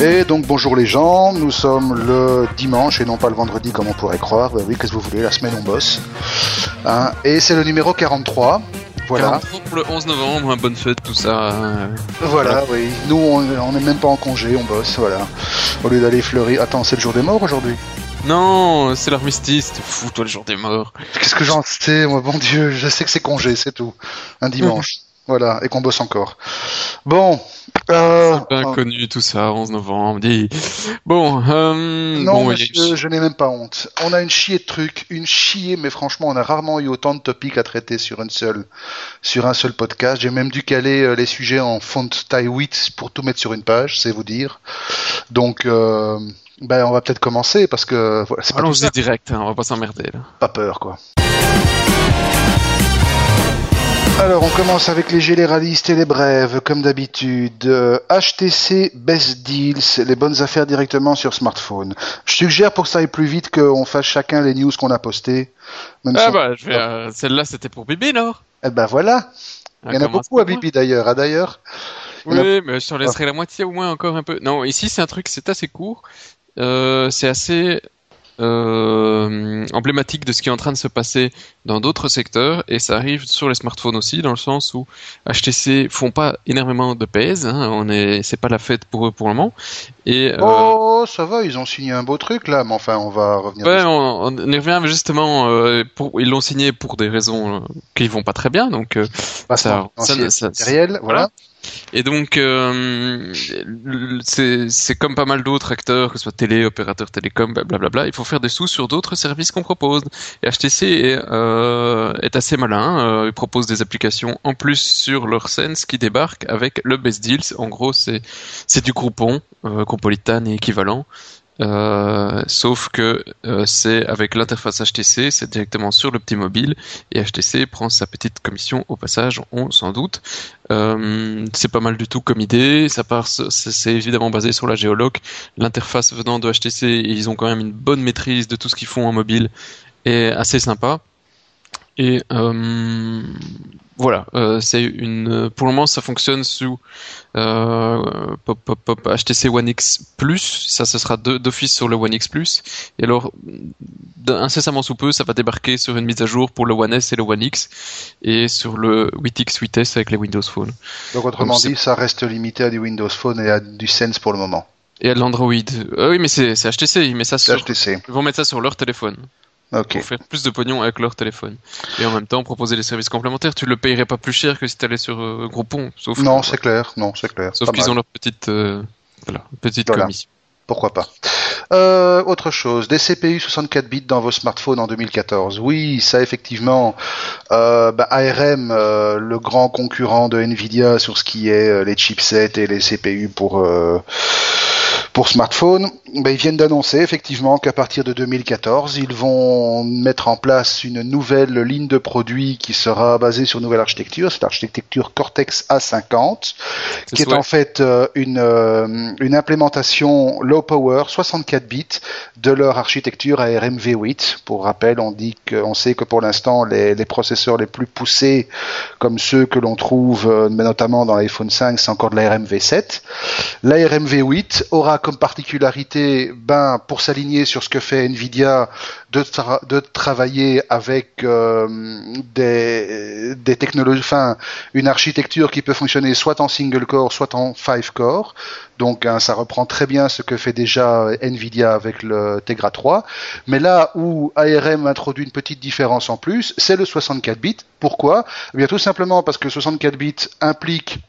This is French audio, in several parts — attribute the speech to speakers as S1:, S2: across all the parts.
S1: Et donc bonjour les gens, nous sommes le dimanche et non pas le vendredi comme on pourrait croire. Bah oui, qu'est-ce que vous voulez, la semaine on bosse. Hein, et c'est le numéro 43. Voilà.
S2: 43 pour le 11 novembre, bonne fête, tout ça. euh,
S1: Voilà, oui. Nous, on on n'est même pas en congé, on bosse, voilà. Au lieu d'aller fleurir. Attends, c'est le jour des morts aujourd'hui?
S2: Non, c'est l'armistice, t'es fou, toi, le jour des morts.
S1: Qu'est-ce que j'en sais, moi, bon Dieu, je sais que c'est congé, c'est tout. Un dimanche. Voilà, et qu'on bosse encore. Bon.
S2: Connu, tout ça, 11 novembre. Bon, euh,
S1: non,
S2: bon, a
S1: monsieur,
S2: eu-
S1: je n'ai même pas honte. On a une chier de trucs, une chier, mais franchement, on a rarement eu autant de topics à traiter sur une seule, sur un seul podcast. J'ai même dû caler euh, les sujets en font taille 8 pour tout mettre sur une page, c'est vous dire. Donc, euh, ben, on va peut-être commencer parce que voilà, c'est pas,
S2: Allons-y direct, hein, on va pas s'emmerder,
S1: pas peur, quoi. Alors, on commence avec les généralistes et les brèves, comme d'habitude. Euh, HTC Best Deals, les bonnes affaires directement sur smartphone. Je suggère pour que ça aille plus vite qu'on fasse chacun les news qu'on a postées. Même
S2: Ah bah, euh, celle-là, c'était pour Bibi, non?
S1: Eh ben voilà. Il y en a beaucoup à Bibi d'ailleurs. Ah, d'ailleurs. A-
S2: Oui, mais je t'en laisserai la moitié au moins encore un peu. Non, ici c'est un truc, c'est assez court. Euh, c'est assez euh, emblématique de ce qui est en train de se passer dans d'autres secteurs et ça arrive sur les smartphones aussi dans le sens où HTC font pas énormément de pèse. Hein, on est, c'est pas la fête pour eux pour le moment. Et euh,
S1: Oh, ça va, ils ont signé un beau truc là, mais enfin, on va revenir.
S2: Ouais, on, on y revient mais justement. euh, pour, ils l'ont signé pour des raisons qui vont pas très bien, donc
S1: Passeport
S2: ça- ça-
S1: matériel, voilà.
S2: Et donc, euh, c'est comme pas mal d'autres acteurs, que ce soit télé, opérateurs télécom, blablabla. Il faut faire des sous sur d'autres services qu'on propose. HTC est, euh, est assez malin. Euh, ils proposent des applications en plus sur leur Sense qui débarquent avec le Best Deals. En gros, c'est du Groupon, euh, Compolitan et équivalent. Euh, sauf que euh, c'est avec l'interface HTC, c'est directement sur le petit mobile et HTC prend sa petite commission au passage, on s'en doute. Euh, c'est pas mal du tout comme idée. Ça part, c'est évidemment basé sur la géoloc. L'interface venant de HTC, ils ont quand même une bonne maîtrise de tout ce qu'ils font en mobile et assez sympa. Et euh, voilà, euh, c'est une. Pour le moment, ça fonctionne sous euh, pop, pop, pop, HTC One X Plus. Ça, ce sera d'office sur le One X Plus. Et alors, incessamment sous peu, ça va débarquer sur une mise à jour pour le One S et le One X, et sur le 8X, 8S avec les Windows Phone.
S1: Donc autrement
S2: Donc,
S1: dit, ça reste limité à du Windows Phone et à du Sense pour le moment.
S2: Et à de l'Android. Ah oui, mais c'est HTC, ils mettent ça sur.
S1: HTC.
S2: Ils vont mettre ça sur leur téléphone
S1: Ok.
S2: pour faire plus de pognon avec leur téléphone. Et en même temps proposer des services complémentaires. Tu le payerais pas plus cher que si tu allais sur euh, Groupon, sauf
S1: Non, c'est clair. Non, c'est clair.
S2: sauf qu'ils ont leur petite euh, voilà, petite
S1: Voilà.
S2: commission.
S1: Pourquoi pas. Euh, autre chose, des CPU 64 bits dans vos smartphones en 2014. Oui, ça effectivement, euh, bah, ARM, euh, le grand concurrent de Nvidia sur ce qui est les chipsets et les CPU pour pour smartphone, bah, ils viennent d'annoncer effectivement qu'à partir de 2014, ils vont mettre en place une nouvelle ligne de produits qui sera basée sur une nouvelle architecture, c'est l'architecture Cortex A50
S2: C'est
S1: qui est en fait euh, une, euh, une implémentation low power 64 bits de leur architecture ARM V8. Pour rappel, on dit que, on sait que pour l'instant les, les processeurs les plus poussés, comme ceux que l'on trouve euh, mais notamment dans l'iPhone 5, c'est encore de l'ARM V7. L'ARM V8 aura comme particularité, ben, pour s'aligner sur ce que fait Nvidia, de, tra- de travailler avec euh, des, des technologies, enfin, une architecture qui peut fonctionner soit en single core, soit en five core. Donc hein, ça reprend très bien ce que fait déjà Nvidia avec le Tegra 3. Mais là où ARM introduit une petite différence en plus, c'est le 64 bits. Pourquoi? Eh bien tout simplement parce que 64 bits implique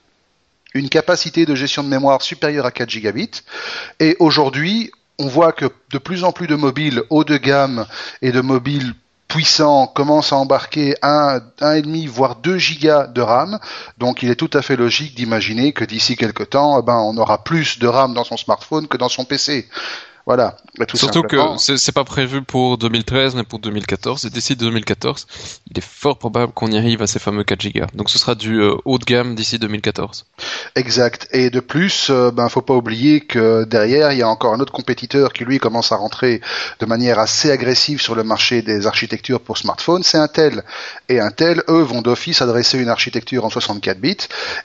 S1: une capacité de gestion de mémoire supérieure à 4 gigabits. Et aujourd'hui, on voit que de plus en plus de mobiles haut de gamme et de mobiles puissants commencent à embarquer 1,5 voire 2 gigas de RAM. Donc il est tout à fait logique d'imaginer que d'ici quelques temps, eh ben, on aura plus de RAM dans son smartphone que dans son PC. Voilà.
S2: Tout Surtout que c'est pas prévu pour 2013 mais pour 2014 et d'ici 2014, il est fort probable qu'on y arrive à ces fameux 4 Go. Donc ce sera du euh, haut de gamme d'ici 2014.
S1: Exact. Et de plus, euh, ben faut pas oublier que derrière il y a encore un autre compétiteur qui lui commence à rentrer de manière assez agressive sur le marché des architectures pour smartphones, c'est Intel. Et Intel, eux, vont d'office adresser une architecture en 64 bits.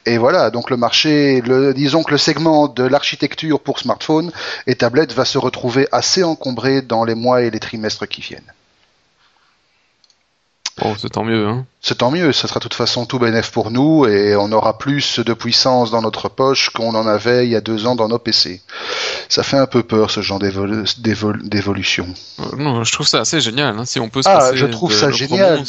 S1: Et voilà, donc le marché, le, disons que le segment de l'architecture pour smartphone et tablette va se retrouver assez encombré dans les mois et les trimestres qui viennent.
S2: Bon, c'est tant mieux, hein
S1: c'est tant mieux, ça sera de toute façon tout bénéf pour nous et on aura plus de puissance dans notre poche qu'on en avait il y a deux ans dans nos PC. Ça fait un peu peur ce genre d'évolution.
S2: Euh, non, je trouve ça assez génial. Hein, si on peut se
S1: ah, je trouve ça génial.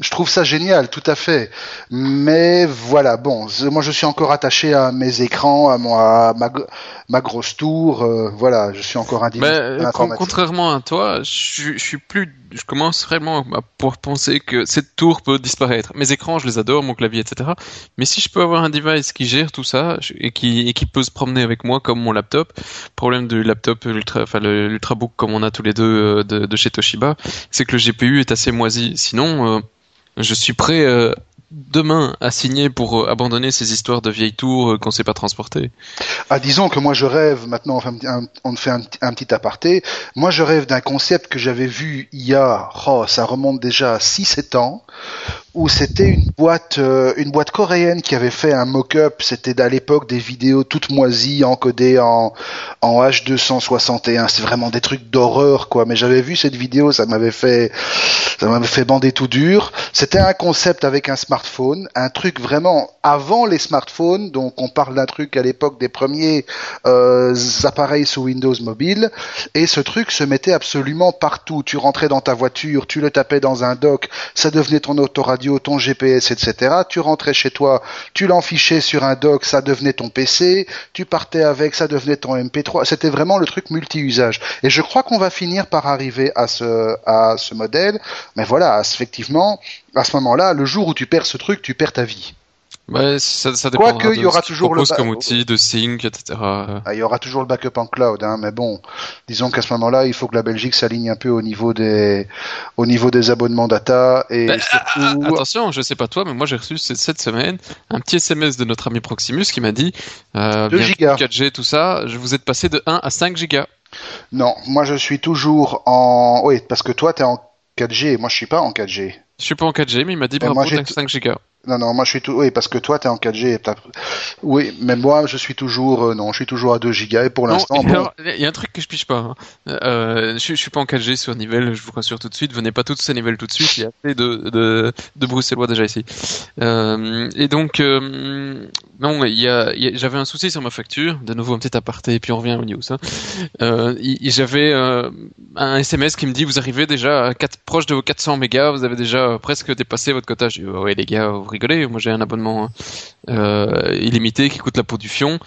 S1: Je trouve ça génial, tout à fait. Mais voilà, bon, moi je suis encore attaché à mes écrans, à, moi, ma, ma grosse tour. Euh, voilà, je suis encore individu.
S2: Mais contrairement à toi, je, je suis plus, je commence vraiment à pouvoir penser que cette tour peut disparaître. Mes écrans, je les adore, mon clavier, etc. Mais si je peux avoir un device qui gère tout ça et qui, qui peut se promener avec moi comme mon laptop, problème du laptop ultra, enfin l'ultrabook comme on a tous les deux euh, de, de chez Toshiba, c'est que le GPU est assez moisi. Sinon, euh, je suis prêt euh, demain à signer pour euh, abandonner ces histoires de vieilles tours euh, qu'on ne sait pas transporter
S1: ah, Disons que moi je rêve, maintenant on fait un, petit aparté, moi je rêve d'un concept que j'avais vu il y a, oh, ça remonte déjà à 6-7 ans, où c'était une boîte, euh, une boîte coréenne qui avait fait un mock-up, c'était à l'époque des vidéos toutes moisies encodées en, en H261, c'est vraiment des trucs d'horreur quoi, mais j'avais vu cette vidéo, ça m'avait fait, ça m'avait fait bander tout dur. C'était un concept avec un smartphone un truc vraiment avant les smartphones, donc on parle d'un truc à l'époque des premiers euh, appareils sous Windows Mobile, et ce truc se mettait absolument partout. Tu rentrais dans ta voiture, tu le tapais dans un dock, ça devenait ton autoradio, ton GPS, etc. Tu rentrais chez toi, tu l'enfichais sur un dock, ça devenait ton PC, tu partais avec, ça devenait ton MP3. C'était vraiment le truc multi-usage. Et je crois qu'on va finir par arriver à ce, à ce modèle, mais voilà, effectivement, à ce moment-là, le jour où tu perds ce truc, tu perds ta vie.
S2: Ouais, ça, ça dépend.
S1: Quoique, il y aura toujours le
S2: comme outil de sync, etc.
S1: Ah, il y aura toujours le backup en cloud, hein, mais bon, disons qu'à ce moment-là, il faut que la Belgique s'aligne un peu au niveau des, au niveau des abonnements data et
S2: bah, surtout... Attention, je sais pas toi, mais moi j'ai reçu cette semaine un petit SMS de notre ami Proximus qui m'a dit, euh, 2 gigas. 4G, tout ça, je vous êtes passé de 1 à 5 gigas.
S1: Non, moi je suis toujours en, oui, parce que toi t'es en 4G, moi je suis pas en 4G.
S2: Je suis pas en 4G, mais il m'a dit par rapport à 5 Go.
S1: Non, non, moi je suis tout. Oui, parce que toi, tu es en 4G. Oui, mais moi, je suis toujours. Euh, non, je suis toujours à 2 gigas et pour l'instant.
S2: Il y a un truc que je piche pas. Hein. Euh, je, je, suis pas en 4G sur Nivelle, je vous rassure tout de suite. Venez pas tous ces Nivelle tout de suite. Il y a assez de, de, de Bruxellois déjà ici. Euh, et donc, non, il y a, j'avais un souci sur ma facture. De nouveau, un petit aparté, et puis on revient aux news. Hein. J'avais un SMS qui me dit vous arrivez déjà à 4, proche de vos 400 mégas, vous avez déjà presque dépassé votre quota. Je dis ouais les gars, vous Moi j'ai un abonnement hein, euh, illimité qui coûte la peau du fion.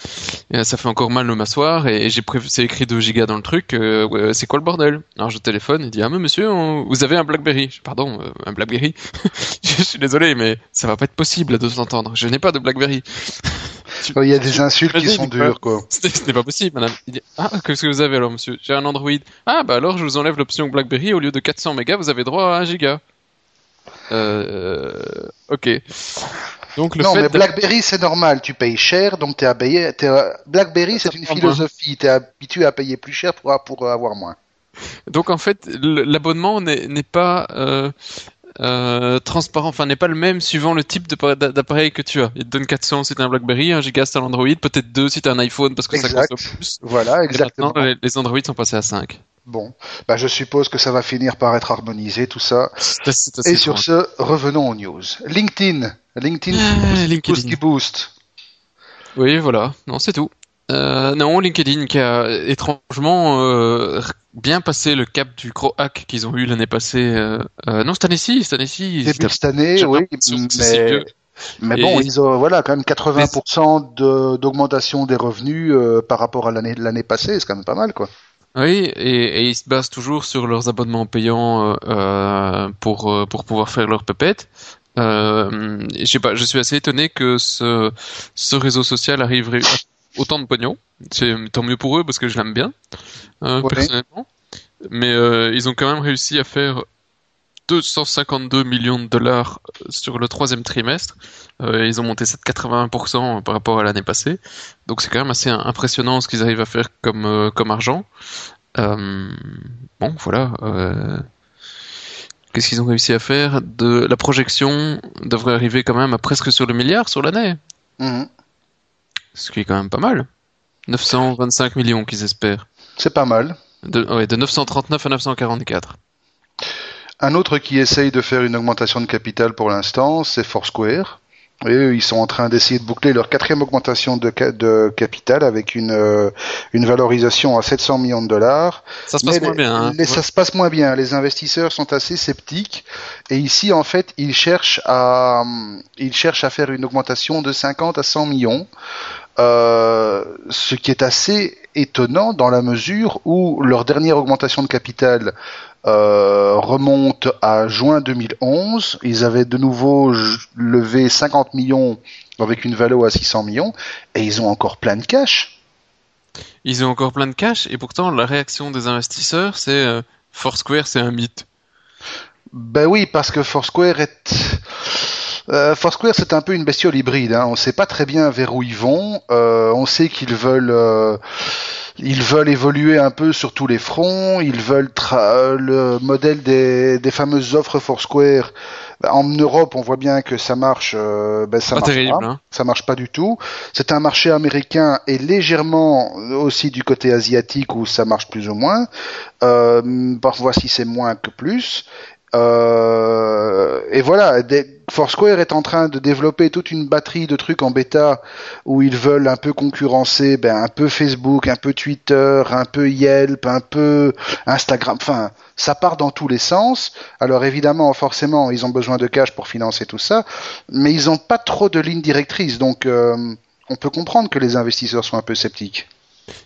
S2: Et ça fait encore mal le m'asseoir et j'ai prévu, c'est écrit 2 gigas dans le truc. Euh, c'est quoi le bordel? Alors je téléphone et dit ah mais monsieur, vous avez un BlackBerry. Je, Pardon, euh, un BlackBerry? je suis désolé mais ça va pas être possible de s'entendre. Je n'ai pas de BlackBerry.
S1: Il y a des insultes qui sont dures, quoi.
S2: Ce n'est pas possible, madame. Il dit, ah, qu'est-ce que vous avez alors, monsieur? J'ai un Android. Ah, bah alors, je vous enlève l'option BlackBerry. Au lieu de 400 mégas, vous avez droit à 1 giga. Euh, ok.
S1: Donc le non, mais BlackBerry c'est normal, tu payes cher, donc t'es à payer. BlackBerry c'est une philosophie, t'es habitué à payer plus cher pour, pour avoir moins.
S2: Donc en fait, l'abonnement n'est pas euh, euh, transparent, enfin n'est pas le même suivant le type d'appareil que tu as. Il te donne 400 si t'as un BlackBerry, 1 giga si t'as un Android, peut-être 2 si t'as un iPhone parce que ça consomme plus.
S1: Voilà, exactement.
S2: les, les Android sont passés à 5.
S1: Bon, bah je suppose que ça va finir par être harmonisé tout ça. Et sur ce, revenons aux news. LinkedIn, LinkedIn, ah, LinkedIn. Boost,
S2: Oui, voilà. Non, c'est tout. Euh, non, LinkedIn qui a étrangement euh, bien passé le cap du gros hack qu'ils ont eu l'année passée. Euh, euh non, cette année-ci, cette année-ci.
S1: Début cette année, oui. Mais, mais bon, ils ont voilà quand même 80% d'augmentation des revenus euh, par rapport à l'année l'année passée, c'est quand même pas mal, quoi.
S2: Oui, et, ils se basent toujours sur leurs abonnements payants euh, pour pour pouvoir faire leur pépette. Euh, je sais pas, je suis assez étonné que ce ce réseau social arrive autant de pognon. C'est tant mieux pour eux parce que je l'aime bien, euh,
S1: Ouais.
S2: personnellement. Mais euh, ils ont quand même réussi à faire 252 millions de dollars sur le troisième trimestre. Euh, ils ont monté ça de 80% par rapport à l'année passée. Donc c'est quand même assez impressionnant ce qu'ils arrivent à faire comme, comme argent. Bon, voilà. Qu'est-ce qu'ils ont réussi à faire? De La projection devrait arriver quand même à presque sur le milliard sur l'année.
S1: Mhm.
S2: Ce qui est quand même pas mal. 925 millions qu'ils espèrent.
S1: C'est pas mal.
S2: De, ouais, de 939 à 944.
S1: Un autre qui essaye de faire une augmentation de capital pour l'instant, c'est Foursquare. Et eux, ils sont en train d'essayer de boucler leur quatrième augmentation de, ca- de capital avec une, euh, une valorisation à 700 millions de dollars.
S2: Ça se passe
S1: Mais
S2: moins
S1: les-
S2: bien. Hein.
S1: les- ça se passe moins bien. Les investisseurs sont assez sceptiques. Et ici, en fait, ils cherchent à, ils cherchent à faire une augmentation de 50 à 100 millions. Euh, ce qui est assez étonnant dans la mesure où leur dernière augmentation de capital euh, remonte à juin 2011. Ils avaient de nouveau levé 50 millions avec une valeur à 600 millions et ils ont encore plein de cash.
S2: Ils ont encore plein de cash et pourtant la réaction des investisseurs c'est euh, Foursquare c'est un mythe.
S1: Ben oui, parce que Foursquare est... Euh, Foursquare, c'est un peu une bestiole hybride. Hein. On ne sait pas très bien vers où ils vont. Euh, on sait qu'ils veulent, euh, ils veulent évoluer un peu sur tous les fronts. Ils veulent tra- le modèle des, des fameuses offres Foursquare. Ben, En Europe, on voit bien que ça marche. euh, ben, ça
S2: Pas
S1: marche
S2: terrible.
S1: pas.
S2: Hein.
S1: Ça marche pas du tout. C'est un marché américain et légèrement aussi du côté asiatique où ça marche plus ou moins. Euh, parfois, si c'est moins que plus. Euh, et voilà, des- Foursquare est en train de développer toute une batterie de trucs en bêta où ils veulent un peu concurrencer, ben, un peu Facebook, un peu Twitter, un peu Yelp, un peu Instagram. Enfin, ça part dans tous les sens. Alors évidemment, forcément, ils ont besoin de cash pour financer tout ça, mais ils n'ont pas trop de ligne directrice. Donc, euh, on peut comprendre que les investisseurs soient un peu sceptiques.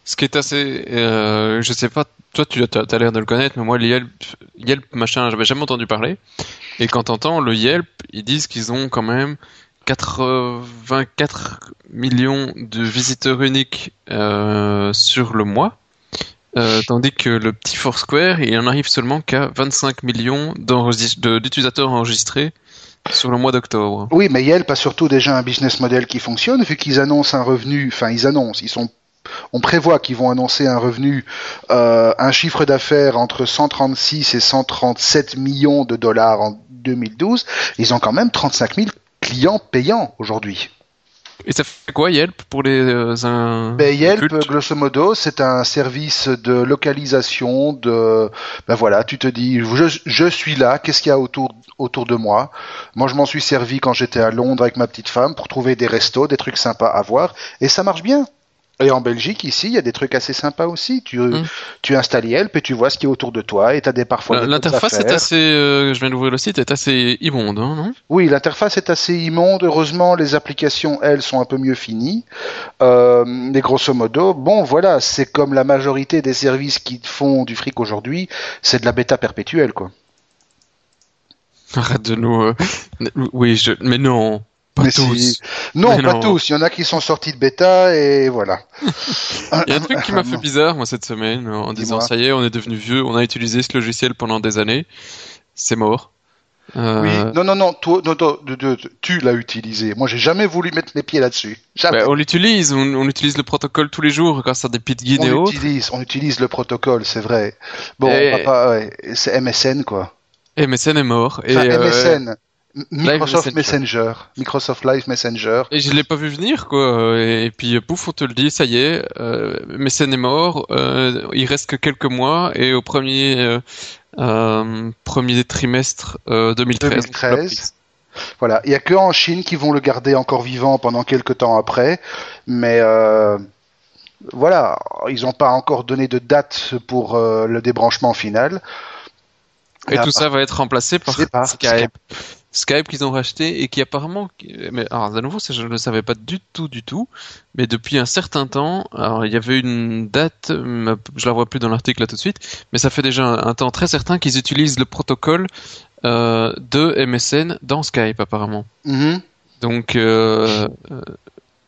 S2: Ce qui est assez, euh, je sais pas, toi tu as, l'air de le connaître, mais moi Yelp, Yelp machin, j'avais jamais entendu parler. Et quand t'entends le Yelp, ils disent qu'ils ont quand même 84 millions de visiteurs uniques euh, sur le mois. Euh, tandis que le petit Foursquare, il en arrive seulement qu'à 25 millions d'utilisateurs enregistrés sur le mois d'octobre.
S1: Oui, mais Yelp a surtout déjà un business model qui fonctionne, vu qu'ils annoncent un revenu, enfin ils annoncent, ils sont, on prévoit qu'ils vont annoncer un revenu, euh, un chiffre d'affaires entre 136 et 137 millions de dollars en 2012. Ils ont quand même 35 000 clients payants aujourd'hui.
S2: Et ça fait quoi Yelp pour les euh, un-
S1: Ben, Yelp,
S2: cultes
S1: grosso modo, c'est un service de localisation, de, ben voilà, tu te dis, je, je suis là, qu'est-ce qu'il y a autour, autour de moi? Moi, je m'en suis servi quand j'étais à Londres avec ma petite femme pour trouver des restos, des trucs sympas à voir, et ça marche bien. Et en Belgique, ici, il y a des trucs assez sympas aussi. Tu,
S2: Mm.
S1: tu installes Yelp et tu vois ce qui est autour de toi et tu as des parfois bonnes
S2: L'interface est assez, euh, je viens d'ouvrir le site, est assez immonde, hein, non?
S1: Oui, l'interface est assez immonde. Heureusement, les applications, elles, sont un peu mieux finies. Euh, mais grosso modo, bon, voilà, c'est comme la majorité des services qui font du fric aujourd'hui, c'est de la bêta perpétuelle, quoi.
S2: Arrête de nous. euh, Oui, je... mais non, pas
S1: Mais
S2: tous.
S1: si- Non,
S2: Mais
S1: pas
S2: non.
S1: tous. Il y en a qui sont sortis de bêta et voilà.
S2: Il y a un truc qui m'a fait bizarre, moi, cette semaine, en disant, ça y est, on est devenu vieux, on a utilisé ce logiciel pendant des années, c'est mort. Euh,
S1: Oui, non, non, non, toi, non, de- tu l'as utilisé. Moi, j'ai jamais voulu mettre mes pieds là-dessus. Jamais.
S2: bah, on l'utilise, on, on utilise le protocole tous les jours grâce à des plugins et
S1: on
S2: autres.
S1: utilise, on utilise le protocole, c'est vrai. Bon,
S2: Et-
S1: ouais, c'est MSN, quoi.
S2: Et MSN est mort.
S1: Enfin,
S2: et, euh,
S1: MSN, Microsoft
S2: Messenger.
S1: Messenger. Microsoft Live Messenger.
S2: Et je l'ai pas vu venir, quoi. Et, puis, pouf, on te le dit, ça y est, euh, Mécène est mort. Euh, il reste que quelques mois. Et au premier, euh, euh, premier trimestre euh, 2013.
S1: 2013. Voilà, il y a que en Chine qui vont le garder encore vivant pendant quelques temps après, mais euh, voilà, ils n'ont pas encore donné de date pour euh, le débranchement final.
S2: Et tout ça va être remplacé par Skype. Skype qu'ils ont racheté et qui apparemment, mais alors à nouveau ça je ne le savais pas du tout du tout, mais depuis un certain temps, alors il y avait une date, je la vois plus dans l'article là tout de suite, mais ça fait déjà un, un temps très certain qu'ils utilisent le protocole euh, de MSN dans Skype apparemment.
S1: Mhm.
S2: Donc euh, euh,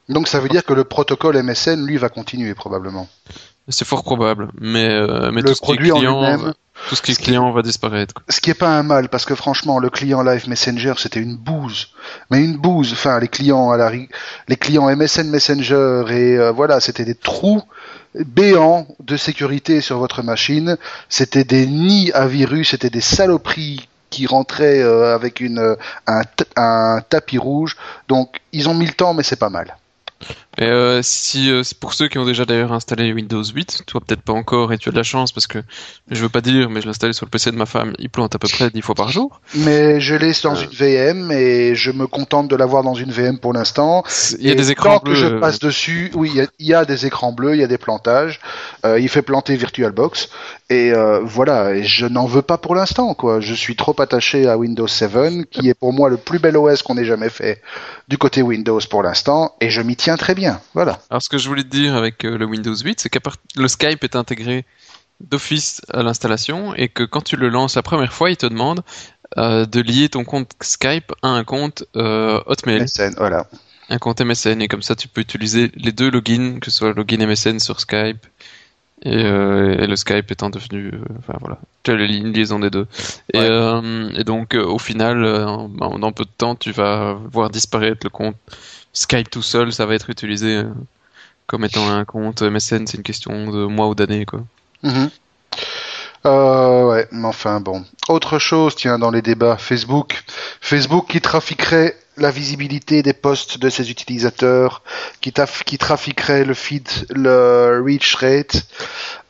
S1: Donc ça veut dire que le protocole MSN, lui, va continuer probablement.
S2: C'est fort probable, mais, euh, mais
S1: Le
S2: tout ce qui est
S1: produit en
S2: client, tout ce qui est
S1: ce qui-
S2: client va disparaître.
S1: Ce qui est pas un mal, parce que franchement, le client Live Messenger, c'était une bouse. Mais une bouse. Enfin, les clients à la les clients MSN Messenger et euh, voilà, c'était des trous béants de sécurité sur votre machine. C'était des nids à virus, c'était des saloperies qui rentraient euh, avec une euh, un, un tapis rouge. Donc, ils ont mis le temps, mais c'est pas mal.
S2: Et euh, si euh, c'est pour ceux qui ont déjà d'ailleurs installé Windows 8, toi peut-être pas encore et tu as de la chance parce que je veux pas dire, mais je l'ai installé sur le PC de ma femme, il plante à peu près 10 fois par jour.
S1: Mais je l'ai dans
S2: Euh.
S1: une VM et je me contente de l'avoir dans une VM pour l'instant.
S2: Il y a
S1: Et
S2: des écrans
S1: tant
S2: bleus.
S1: que je
S2: euh,
S1: passe dessus, oui, il y y, a des écrans bleus, il y a des plantages. Il fait planter VirtualBox et voilà. Et je n'en veux pas pour l'instant, quoi. Je suis trop attaché à Windows 7, qui est pour moi le plus bel OS qu'on ait jamais fait du côté Windows pour l'instant, et je m'y tiens très bien. Voilà.
S2: Alors ce que je voulais te dire avec euh, le Windows 8, c'est qu'à part le Skype est intégré d'office à l'installation et que quand tu le lances la première fois, il te demande euh, de lier ton compte Skype à un compte euh, Hotmail,
S1: MSN, voilà.
S2: un compte MSN et comme ça tu peux utiliser les deux logins, que ce soit le login MSN sur Skype et, euh, et le Skype étant devenu, enfin voilà, tu as une liaison des deux. Et,
S1: Ouais.
S2: et donc au final, en- dans peu de temps, tu vas voir disparaître le compte Skype tout seul, ça va être utilisé euh, comme étant un compte MSN, c'est une question de mois ou d'années quoi.
S1: Mhm. Euh, ouais, mais enfin bon. Autre chose, tiens, dans les débats, Facebook. Facebook qui trafiquerait la visibilité des posts de ses utilisateurs, qui, trafiquerait le feed, le reach rate.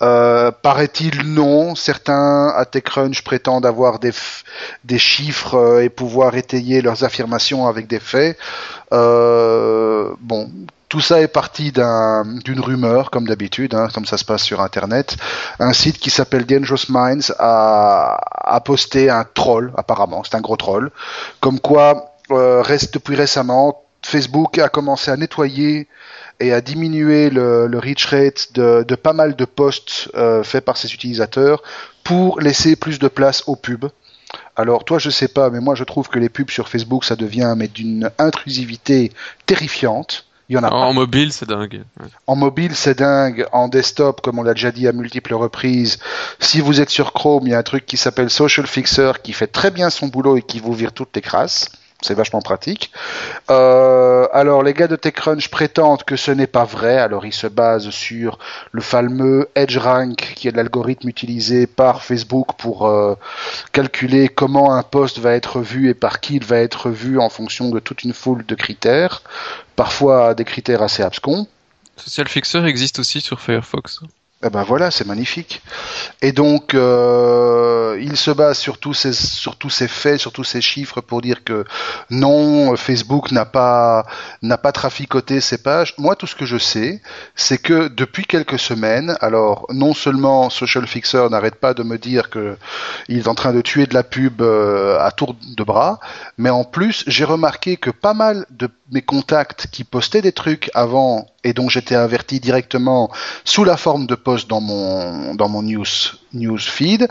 S1: Euh, Paraît-il non. Certains à TechCrunch prétendent avoir des chiffres euh, et pouvoir étayer leurs affirmations avec des faits. Euh, bon, tout ça est parti d'un- d'une rumeur, comme d'habitude, hein, comme ça se passe sur Internet. Un site qui s'appelle Dangerous Minds a, a posté un troll, apparemment, c'est un gros troll, comme quoi, euh, reste depuis récemment, Facebook a commencé à nettoyer et à diminuer le, reach rate de, de pas mal de posts euh, faits par ses utilisateurs pour laisser plus de place aux pubs. Alors toi je sais pas, mais moi je trouve que les pubs sur Facebook ça devient mais d'une intrusivité terrifiante. Il y en a
S2: En mobile, c'est dingue. Ouais.
S1: en mobile, c'est dingue. En desktop, comme on l'a déjà dit à multiples reprises, si vous êtes sur Chrome, il y a un truc qui s'appelle Social Fixer qui fait très bien son boulot et qui vous vire toutes les crasses. C'est vachement pratique. Euh, alors, les gars de TechCrunch prétendent que ce n'est pas vrai. Alors, ils se basent sur le fameux EdgeRank, qui est l'algorithme utilisé par Facebook pour euh, calculer comment un post va être vu et par qui il va être vu en fonction de toute une foule de critères. Parfois, des critères assez abscons.
S2: Social Fixer existe aussi sur Firefox.
S1: Eh ben voilà, c'est magnifique. Et donc, euh, il se base sur tous ces sur tous ces faits, sur tous ces chiffres pour dire que non, Facebook n'a pas n'a pas traficoté ces pages. Moi, tout ce que je sais, c'est que depuis quelques semaines, alors non seulement Social Fixer n'arrête pas de me dire que il est en train de tuer de la pub euh, à tour de bras, mais en plus, j'ai remarqué que pas mal de mes contacts qui postaient des trucs avant et dont j'étais averti directement sous la forme de post dans mon dans mon news news feed,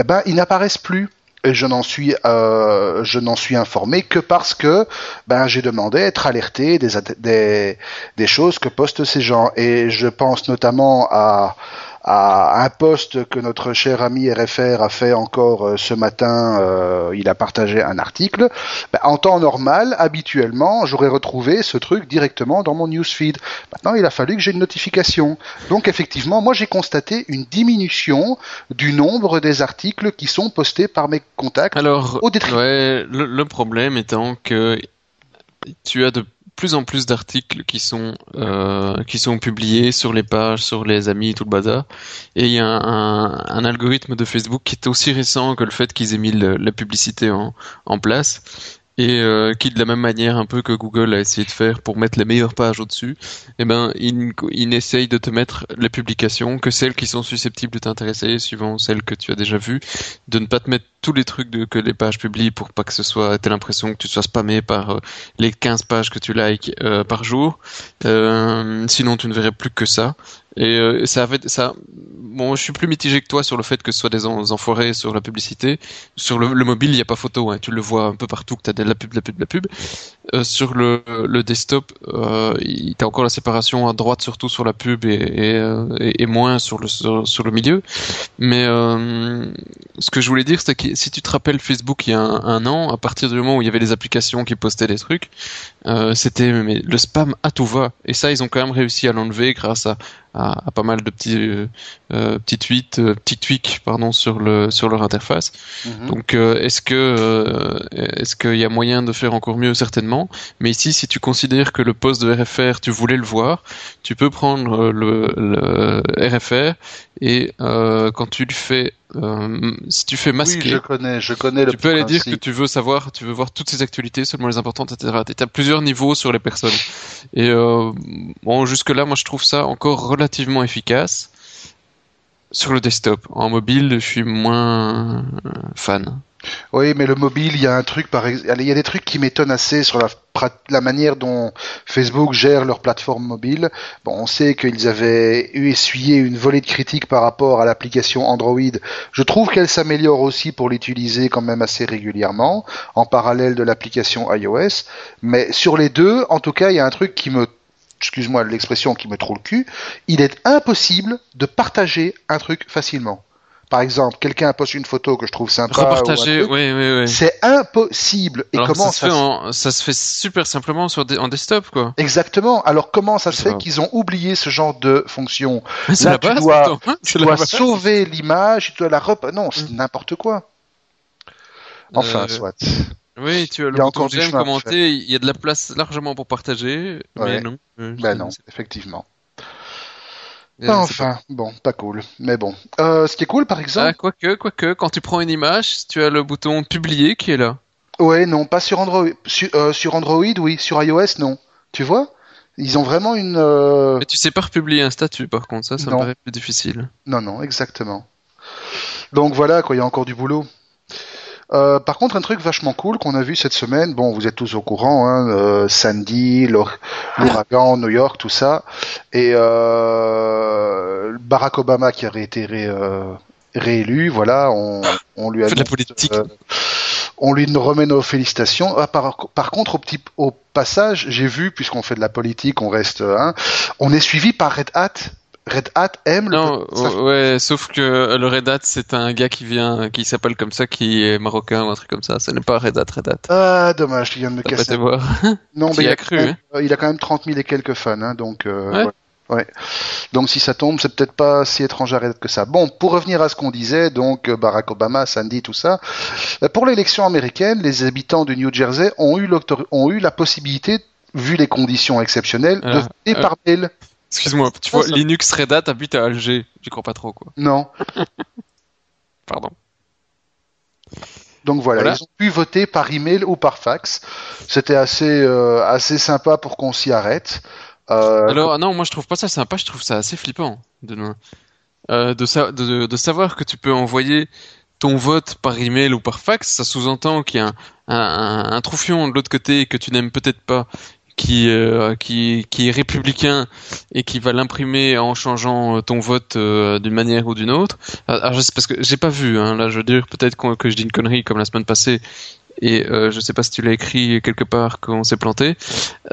S1: eh ben ils n'apparaissent plus. Et je n'en suis euh, informé que parce que ben j'ai demandé à être alerté des des choses que postent ces gens et je pense notamment à à un post que notre cher ami RFR a fait encore euh, ce matin, euh, il a partagé un article. Ben, en temps normal, habituellement, j'aurais retrouvé ce truc directement dans mon newsfeed. Maintenant, il a fallu que j'ai une notification. Donc, effectivement, moi, j'ai constaté une diminution du nombre des articles qui sont postés par mes contacts.
S2: Alors,
S1: Au détriment.
S2: ouais, le, le problème étant que tu as de plus en plus d'articles qui sont euh, qui sont publiés sur les pages, sur les amis, tout le bazar. Et il y a un, un algorithme de Facebook qui est aussi récent que le fait qu'ils aient mis la publicité en, en place et euh, qui de la même manière un peu que Google a essayé de faire pour mettre les meilleures pages au-dessus, eh ben il, essaye de te mettre les publications que celles qui sont susceptibles de t'intéresser, suivant celles que tu as déjà vues, de ne pas te mettre tous les trucs de, que les pages publient pour pas que ce soit t'aies l'impression que tu sois spammé par euh, les 15 pages que tu likes euh, par jour. Euh, sinon tu ne verrais plus que ça. Et euh, ça avait ça. Bon, je suis plus mitigé que toi sur le fait que ce soit des enfoirés sur la publicité. Sur le, mobile, il n'y a pas photo. Hein. Tu le vois un peu partout que tu as de la pub, de la pub, de la pub. Euh, sur le, le desktop, euh, tu as encore la séparation à droite, surtout sur la pub, et, et, euh, et moins sur le sur, le milieu. Mais euh, ce que je voulais dire, c'est que si tu te rappelles Facebook il y a un, un, an, à partir du moment où il y avait les applications qui postaient des trucs, euh, c'était le spam à tout va. Et ça, ils ont quand même réussi à l'enlever grâce à, à, pas mal de petits euh, euh petits tweets, euh, petits tweaks pardon sur le sur leur interface. Mhm. Donc euh, est-ce que est-ce qu'il y a moyen de faire encore mieux? Certainement. Mais ici, si tu considères que le poste de RFR, tu voulais le voir, tu peux prendre le, le RFR et euh, quand tu le fais, euh, si tu fais masquer,
S1: oui, je connais, je connais le
S2: Tu peux aller dire que tu veux savoir, tu veux voir toutes ces actualités, seulement les importantes, etc. Tu as plusieurs niveaux sur les personnes. Et euh, bon, jusque là, moi, je trouve ça encore relativement efficace sur le desktop. En mobile, je suis moins fan.
S1: Oui, mais le mobile, il y a un truc, il y a des trucs qui m'étonnent assez sur la, la, manière dont Facebook gère leur plateforme mobile. Bon, on sait qu'ils avaient eu essuyé une volée de critiques par rapport à l'application Android. Je trouve qu'elle s'améliore aussi pour l'utiliser quand même assez régulièrement, en parallèle de l'application iOS. Mais sur les deux, en tout cas, il y a un truc qui me excuse-moi l'expression qui me trouve le cul, il est impossible de partager un truc facilement. Par exemple, quelqu'un poste une photo que je trouve sympa.
S2: Repartager, oui, oui, oui.
S1: C'est impossible. Et comment
S2: ça, se fait ça se fait super simplement sur en desktop, quoi.
S1: Exactement. Alors comment ça se fait qu'ils ont oublié ce genre de fonction
S2: Là, tu
S1: dois, tu dois sauver l'image, tu dois la rep... Non, c'est mm. n'importe quoi. Enfin, euh, soit.
S2: Oui, tu as le bouton j'aime commenter, il y a de la place largement pour partager, mais non.
S1: ben non, effectivement enfin, bon, pas cool, mais bon. Euh, ce qui est cool, par exemple. Ah,
S2: quoique, quoique, quand tu prends une image, tu as le bouton publier qui est là.
S1: Ouais, non, pas sur Android. Sur, euh, sur Android, oui. Sur iOS, non. Tu vois? Ils ont vraiment une. Euh...
S2: Mais tu sais pas republier un statut, par contre, ça, ça me paraît plus difficile.
S1: Non, non, exactement. Donc voilà, quoi, il y a encore du boulot. Euh, par contre, un truc vachement cool qu'on a vu cette semaine, bon, vous êtes tous au courant, hein, euh, Sandy, l'ouragan, New York, tout ça, et euh, Barack Obama qui a été réélu, voilà, on, lui a
S2: la politique.
S1: on lui remet nos félicitations. Ah, par, contre, au petit au passage, j'ai vu, puisqu'on fait de la politique, on reste, hein, on est suivi par Red Hat Red Hat aime
S2: non, ouais, sauf que le Red Hat c'est un gars qui vient, qui s'appelle comme ça, qui est marocain ou un truc comme ça. Ce n'est pas Red Hat, Red Hat.
S1: Ah, dommage, tu viens de me casser.
S2: voir.
S1: Non, mais
S2: il
S1: a,
S2: cru. Hein.
S1: Euh, il a quand même 30 000 et quelques fans, hein, donc. Euh, ouais. Donc si ça tombe, c'est peut-être pas si étranger à Red Hat que ça. Bon, pour revenir à ce qu'on disait, donc euh, Barack Obama, Sandy, tout ça. Pour l'élection américaine, les habitants du New Jersey ont eu, ont eu la possibilité, vu les conditions exceptionnelles, de voter par mail.
S2: Excuse-moi, tu vois, Linux Red Hat habite à Alger. J'y crois pas trop, quoi.
S1: Non.
S2: Pardon.
S1: Donc voilà, ils ont pu voter par email ou par fax. C'était assez, euh, assez sympa pour qu'on s'y arrête.
S2: Euh, Alors, non, moi je trouve pas ça sympa, je trouve ça assez flippant. De, euh, de, de, savoir que tu peux envoyer ton vote par email ou par fax, ça sous-entend qu'il y a un, un, un, troufion de l'autre côté que tu n'aimes peut-être pas qui, euh, qui, qui est républicain et qui va l'imprimer en changeant euh, ton vote euh, d'une manière ou d'une autre. Alors, je sais, parce que j'ai pas vu, hein, là je veux dire peut-être que je dis une connerie comme la semaine passée et euh, je sais pas si tu l'as écrit quelque part qu'on s'est planté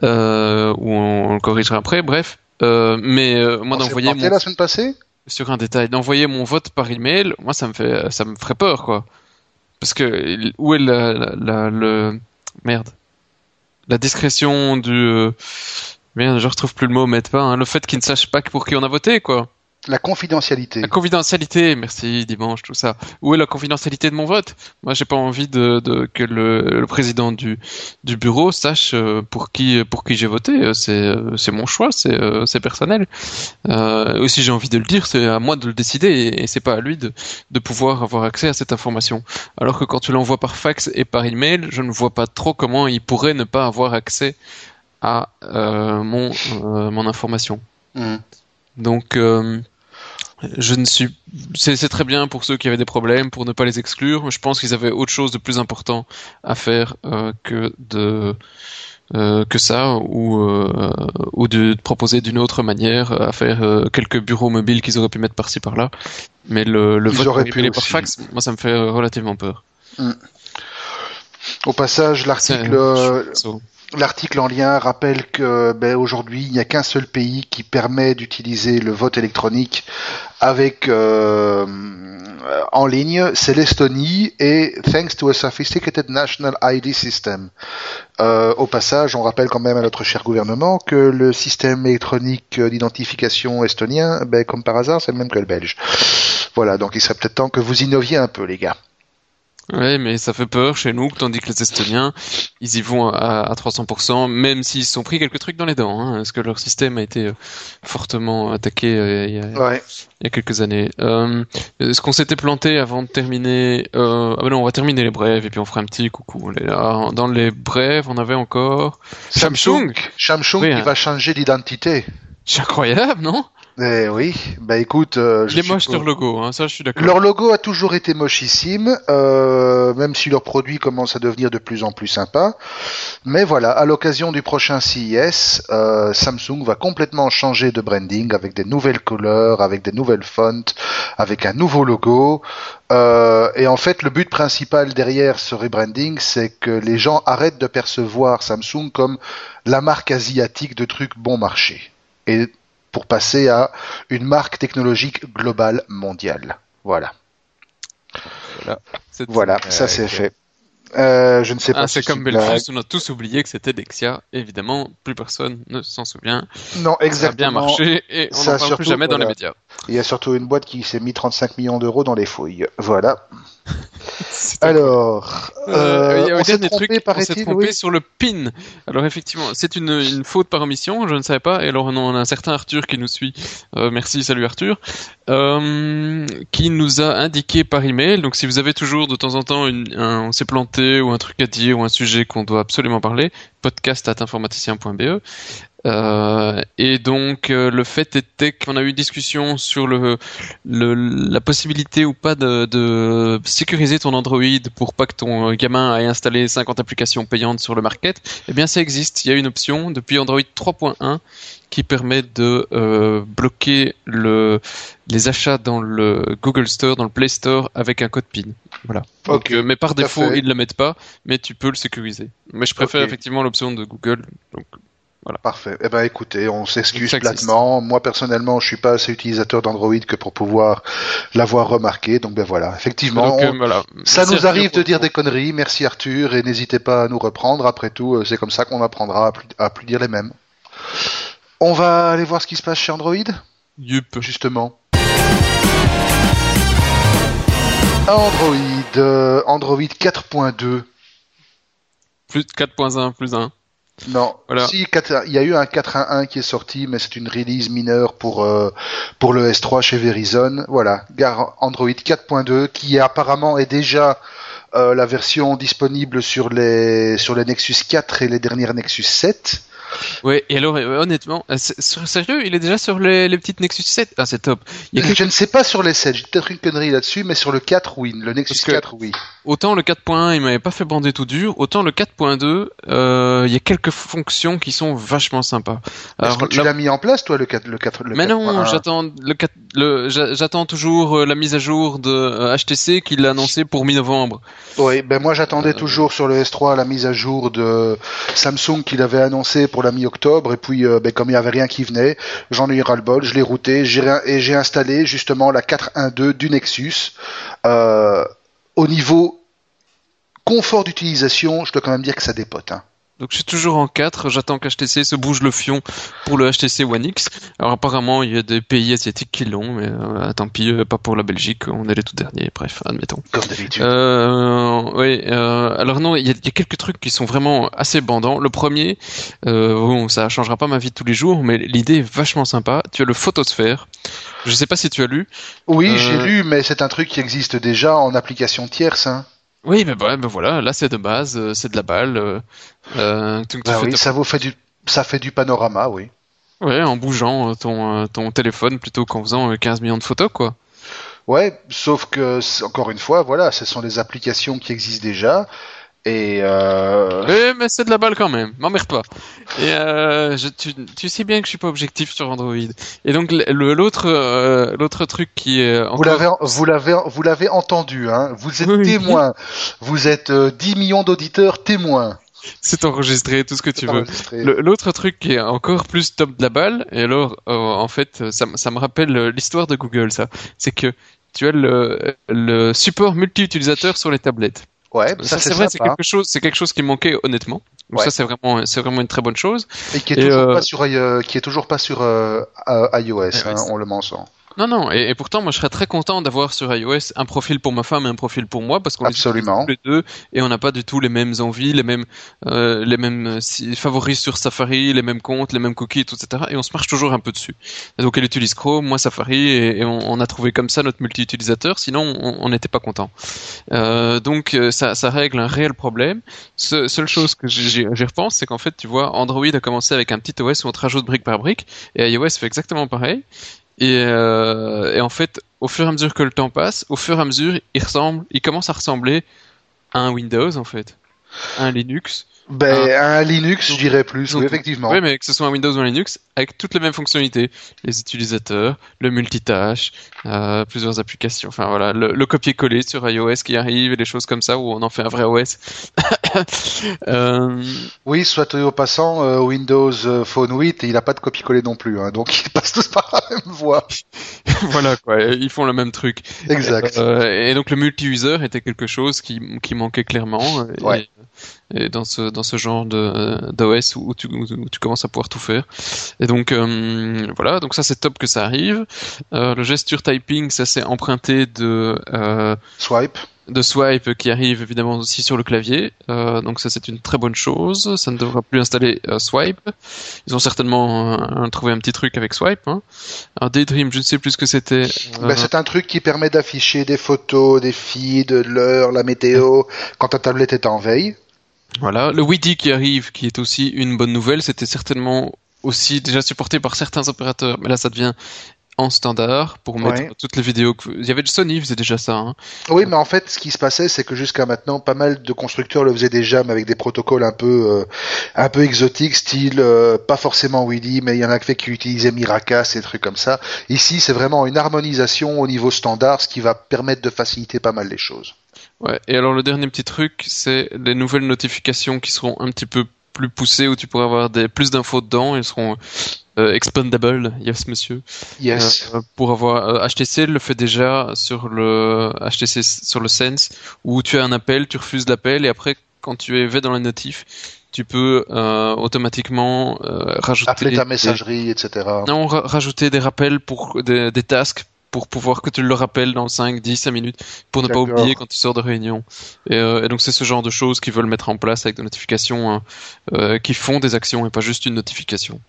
S2: euh, ou on, le corrigera après. Bref, mais moi d'envoyer
S1: mon la semaine passée?
S2: Sur un détail, d'envoyer mon vote par email, moi ça me fait ça me ferait peur quoi. Parce que où est la, la, le merde la discrétion du euh, merde, je retrouve plus le mot, mais pas hein, le fait qu'ils ne sachent pas pour qui on a voté, quoi.
S1: La confidentialité.
S2: La confidentialité, merci dimanche, tout ça. Où est la confidentialité de mon vote? Moi, j'ai pas envie de, de que le, le, président du, du bureau sache euh, pour qui pour qui j'ai voté. C'est euh, c'est mon choix, c'est personnel. Euh, aussi, j'ai envie de le dire, c'est à moi de le décider et, et c'est pas à lui de de pouvoir avoir accès à cette information. Alors que quand tu l'envoies par fax et par email, je ne vois pas trop comment il pourrait ne pas avoir accès à euh, mon mon information. Mmh. Donc je ne suis. C'est très bien pour ceux qui avaient des problèmes, pour ne pas les exclure. Je pense qu'ils avaient autre chose de plus important à faire euh, que de euh, que ça, ou euh, ou de proposer d'une autre manière à faire euh, quelques bureaux mobiles qu'ils auraient pu mettre par-ci par-là. Mais le, le
S1: Ils
S2: vote
S1: pu
S2: par fax, moi ça me fait euh, relativement peur.
S1: Au passage, l'article euh. L'article en lien rappelle que ben, aujourd'hui, il n'y a qu'un seul pays qui permet d'utiliser le vote électronique avec euh, en ligne, c'est l'Estonie et thanks to a sophisticated national ID system. Euh, au passage, on rappelle quand même à notre cher gouvernement que le système électronique d'identification estonien, ben, comme par hasard, c'est le même que le belge. Voilà, donc il serait peut-être temps que vous innoviez un peu, les gars.
S2: Ouais, mais ça fait peur chez nous, tandis que les Estoniens, ils y vont à, à 300%, même s'ils se sont pris quelques trucs dans les dents, hein, parce que leur système a été euh, fortement attaqué euh, il y a,
S1: Ouais.
S2: il y a quelques années. Euh, Est-ce qu'on s'était planté avant de terminer euh, Ah ben non, on va terminer les brèves et puis on fera un petit coucou. Dans les brèves, on avait encore Samsung.
S1: Samsung
S2: Oui,
S1: qui
S2: hein.
S1: va changer d'identité.
S2: C'est incroyable, non?
S1: Eh oui, bah écoute, euh,
S2: Il est
S1: je
S2: moche leur logo, hein, ça je suis d'accord.
S1: Leur logo a toujours été mochissime, euh, même si leurs produits commencent à devenir de plus en plus sympas. Mais voilà, à l'occasion du prochain CES, euh, Samsung va complètement changer de branding avec des nouvelles couleurs, avec des nouvelles fonts, avec un nouveau logo. Euh, et en fait, le but principal derrière ce rebranding, c'est que les gens arrêtent de percevoir Samsung comme la marque asiatique de trucs bon marché. Et pour passer à une marque technologique globale mondiale. Voilà.
S2: C'est-
S1: Voilà,
S3: Euh,
S1: ça c'est
S3: ok.
S1: fait. Euh, je ne sais pas
S2: Ah,
S1: si
S2: c'est comme. Belfast, on a tous oublié que c'était Dexia. Évidemment, plus personne ne s'en souvient.
S1: Non,
S2: Ça a
S1: exactement.
S2: bien marché et on n'en parle
S1: surtout,
S2: plus jamais dans les médias.
S1: Il y a surtout une boîte qui s'est mis 35 millions d'euros dans les fouilles. Voilà. Alors,
S2: Euh,
S1: euh,
S2: il y a
S1: on s'est trompé, oui.
S2: sur le pin. Alors effectivement, c'est une, une faute par omission, je ne savais pas. Et alors on a un certain Arthur qui nous suit. Euh, merci, salut Arthur, euh, qui nous a indiqué par email. Donc si vous avez toujours de temps en temps une, un, on s'est planté ou un truc à dire ou un sujet qu'on doit absolument parler, podcast@informaticien.be. Euh, et donc euh, le fait était qu'on a eu une discussion sur le, le la possibilité ou pas de, de sécuriser ton Android pour pas que ton gamin ait installé 50 applications payantes sur le market. Eh bien ça existe. Il y a une option depuis Android 3.1 qui permet de euh, bloquer le les achats dans le Google Store, dans le Play Store avec un code PIN. Voilà. Donc,
S1: Ok,
S2: euh, mais par défaut,
S1: fait.
S2: ils ne le mettent pas, mais tu peux le sécuriser. Mais je préfère effectivement l'option de Google. Donc
S1: Parfait. Eh ben, écoutez, on s'excuse platement. Moi, personnellement, je suis pas assez utilisateur d'Android que pour pouvoir l'avoir remarqué. Donc, ben voilà. Effectivement,
S2: Donc,
S1: on-
S2: euh, voilà.
S1: ça
S2: Merci,
S1: nous
S2: Arthur,
S1: arrive de
S2: pour-
S1: dire des conneries. Merci Arthur et n'hésitez pas à nous reprendre. Après tout, euh, c'est comme ça qu'on apprendra à plus, à plus dire les mêmes. On va aller voir ce qui se passe chez Android,
S2: Yup.
S1: justement. Android, euh, Android 4.2.
S2: Plus 4.1 plus 1.
S1: Non,
S2: Voilà.
S1: si 4 il y a eu un 4.1 qui est sorti, mais c'est une release mineure pour euh, pour le S3 chez Verizon. Voilà, gare Android 4.2 qui apparemment est déjà euh, la version disponible sur les sur les Nexus 4 et les dernières Nexus 7.
S2: Ouais, et alors, euh, honnêtement, euh, sérieux, il est déjà sur les, les petites Nexus 7 Ah, c'est top. Il y a
S1: Je ne sais pas sur les 7, j'ai peut-être une connerie là-dessus, mais sur le 4 oui, le Nexus
S2: Parce que-
S1: 4 oui.
S2: Autant le 4.1, il m'avait pas fait bander tout dur, autant le 4.2, euh, il y a quelques fonctions qui sont vachement sympas.
S1: Que tu l'as mis en place toi le 4 le 4 le
S2: mais non,
S1: 4.1?
S2: j'attends le, 4 le j'a- j'attends toujours euh, la mise à jour de euh, HTC qu'il a annoncé pour mi-novembre.
S1: Oui, ben moi j'attendais toujours sur le S3 la mise à jour de Samsung qu'il avait annoncé pour la mi-octobre et puis euh, ben, comme il n'y avait rien qui venait, j'en ai eu ras le bol, je l'ai routé et j'ai installé justement la 4.1.2 du Nexus. Euh, au niveau confort d'utilisation, je dois quand même dire que ça dépote. Hein.
S2: Donc je suis toujours en 4, j'attends qu'HTC se bouge le fion pour le HTC One X. Alors apparemment il y a des pays asiatiques qui l'ont, mais euh, tant pis, euh, pas pour la Belgique, on est les tout derniers, bref, admettons.
S1: Comme d'habitude.
S2: Euh, oui, euh, alors non, il y, a, il y a quelques trucs qui sont vraiment assez bandants. Le premier, euh, bon, ça changera pas ma vie de tous les jours, mais l'idée est vachement sympa. Tu as le photosphère. Je sais pas si tu as lu.
S1: Oui, j'ai lu, mais c'est un truc qui existe déjà en application tierce. Hein.
S2: Oui, mais bah, bah voilà, là c'est de base, euh, c'est de la balle. Euh, tu- tu fais
S1: oui,
S2: ta-
S1: ça vous fait du ça fait du panorama, oui.
S2: Ouais, en bougeant euh, ton, ton téléphone plutôt qu'en faisant euh, 15 millions de photos, quoi.
S1: Ouais, sauf que, encore une fois, voilà, ce sont des applications qui existent déjà. Et euh...
S2: Oui, mais c'est de la balle quand même, m'emmerde pas. Et euh, je, tu, tu, sais bien que je suis pas objectif sur Android. Et donc l'autre euh, l'autre truc qui est
S1: encore... vous l'avez vous l'avez vous l'avez entendu, hein. Vous êtes témoin. Vous êtes 10 millions d'auditeurs témoins.
S2: C'est enregistré, tout ce que tu veux. L'autre truc qui est encore plus top de la balle, et alors en fait ça, ça me rappelle l'histoire de Google, ça, c'est que tu as le, le support multi-utilisateur sur les tablettes.
S1: Ouais,
S2: ça, c'est vrai, c'est quelque chose, c'est quelque chose qui manquait honnêtement. Donc ça c'est vraiment, c'est vraiment une très bonne chose.
S1: Et qui est toujours pas sur, euh, qui est toujours pas sur euh, iOS, hein, on le mentionne.
S2: Non, non, et, pourtant, moi, je serais très content d'avoir sur iOS un profil pour ma femme et un profil pour moi, parce qu'on
S1: Absolument.
S2: les deux et on n'a pas du tout les mêmes envies, les mêmes, euh, les mêmes euh, favoris sur Safari, les mêmes comptes, les mêmes cookies, etc. Et on se marche toujours un peu dessus. Et donc, elle utilise Chrome, moi Safari, et, on, a trouvé comme ça notre multi-utilisateur. Sinon, on n'était pas content. Euh, donc, euh, ça, ça règle un réel problème. Ce, seule chose que j'y repense, c'est qu'en fait, tu vois, Android a commencé avec un petit OS où on te rajoute brique par brique, et iOS fait exactement pareil. Et, euh, et, en fait, au fur et à mesure que le temps passe, au fur et à mesure, il ressemble, il commence à ressembler à un Windows en fait, à un Linux.
S1: Ben, un Linux, je dirais plus, oui, effectivement.
S2: Oui, mais que ce soit un Windows ou un Linux, avec toutes les mêmes fonctionnalités. Les utilisateurs, le multitâche, euh, plusieurs applications. Enfin, voilà, le, copier-coller sur iOS qui arrive et des choses comme ça où on en fait un vrai OS.
S1: euh... Oui, soit au passant, euh, Windows euh, Phone 8, il n'a pas de copier-coller non plus. Hein, donc, ils passent tous par la même voie.
S2: voilà, quoi. Ils font le même truc.
S1: Exact.
S2: et donc, le multi-user était quelque chose qui, qui manquait clairement.
S1: Ouais
S2: et dans ce dans ce genre de d'OS où, tu, où tu commences à pouvoir tout faire. Et donc voilà, donc ça c'est top que ça arrive. Le gesture typing, ça c'est emprunté de
S1: swipe
S2: de swipe qui arrive évidemment aussi sur le clavier. Euh, donc ça c'est une très bonne chose. Ça ne devra plus installer euh, swipe. Ils ont certainement euh, trouvé un petit truc avec swipe. Hein. Alors Daydream, je ne sais plus ce que c'était.
S1: Ben, c'est un truc qui permet d'afficher des photos, des feeds, l'heure, la météo quand ta tablette est en veille.
S2: Voilà, le WIDI qui arrive, qui est aussi une bonne nouvelle, c'était certainement aussi déjà supporté par certains opérateurs, mais là ça devient en standard pour mettre toutes les vidéos. Que... Il y avait le Sony faisait déjà ça. Hein.
S1: Oui, mais en fait, ce qui se passait, c'est que jusqu'à maintenant, pas mal de constructeurs le faisaient déjà, mais avec des protocoles un peu, euh, un peu exotiques, style euh, pas forcément WIDI, mais il y en a qui utilisaient Miracas et des trucs comme ça. Ici, c'est vraiment une harmonisation au niveau standard, ce qui va permettre de faciliter pas mal les choses.
S2: Ouais. Et alors le dernier petit truc, c'est les nouvelles notifications qui seront un petit peu plus poussées où tu pourras avoir des plus d'infos dedans. Elles seront euh, expandable, yes monsieur.
S1: Yes.
S2: Euh, pour avoir HTC euh, le fait déjà sur le HTC sur le Sense où tu as un appel, tu refuses l'appel et après quand tu es dans la notif, tu peux automatiquement rajouter
S1: appeler ta messagerie, etc.
S2: Non, rajouter des rappels pour des, des tasks pour pouvoir que tu le rappelles dans 5, 10, 5 minutes pour ne pas oublier quand tu sors de réunion. Et, et donc c'est ce genre de choses qu'ils veulent mettre en place avec des notifications hein, euh, qui font des actions et pas juste une notification.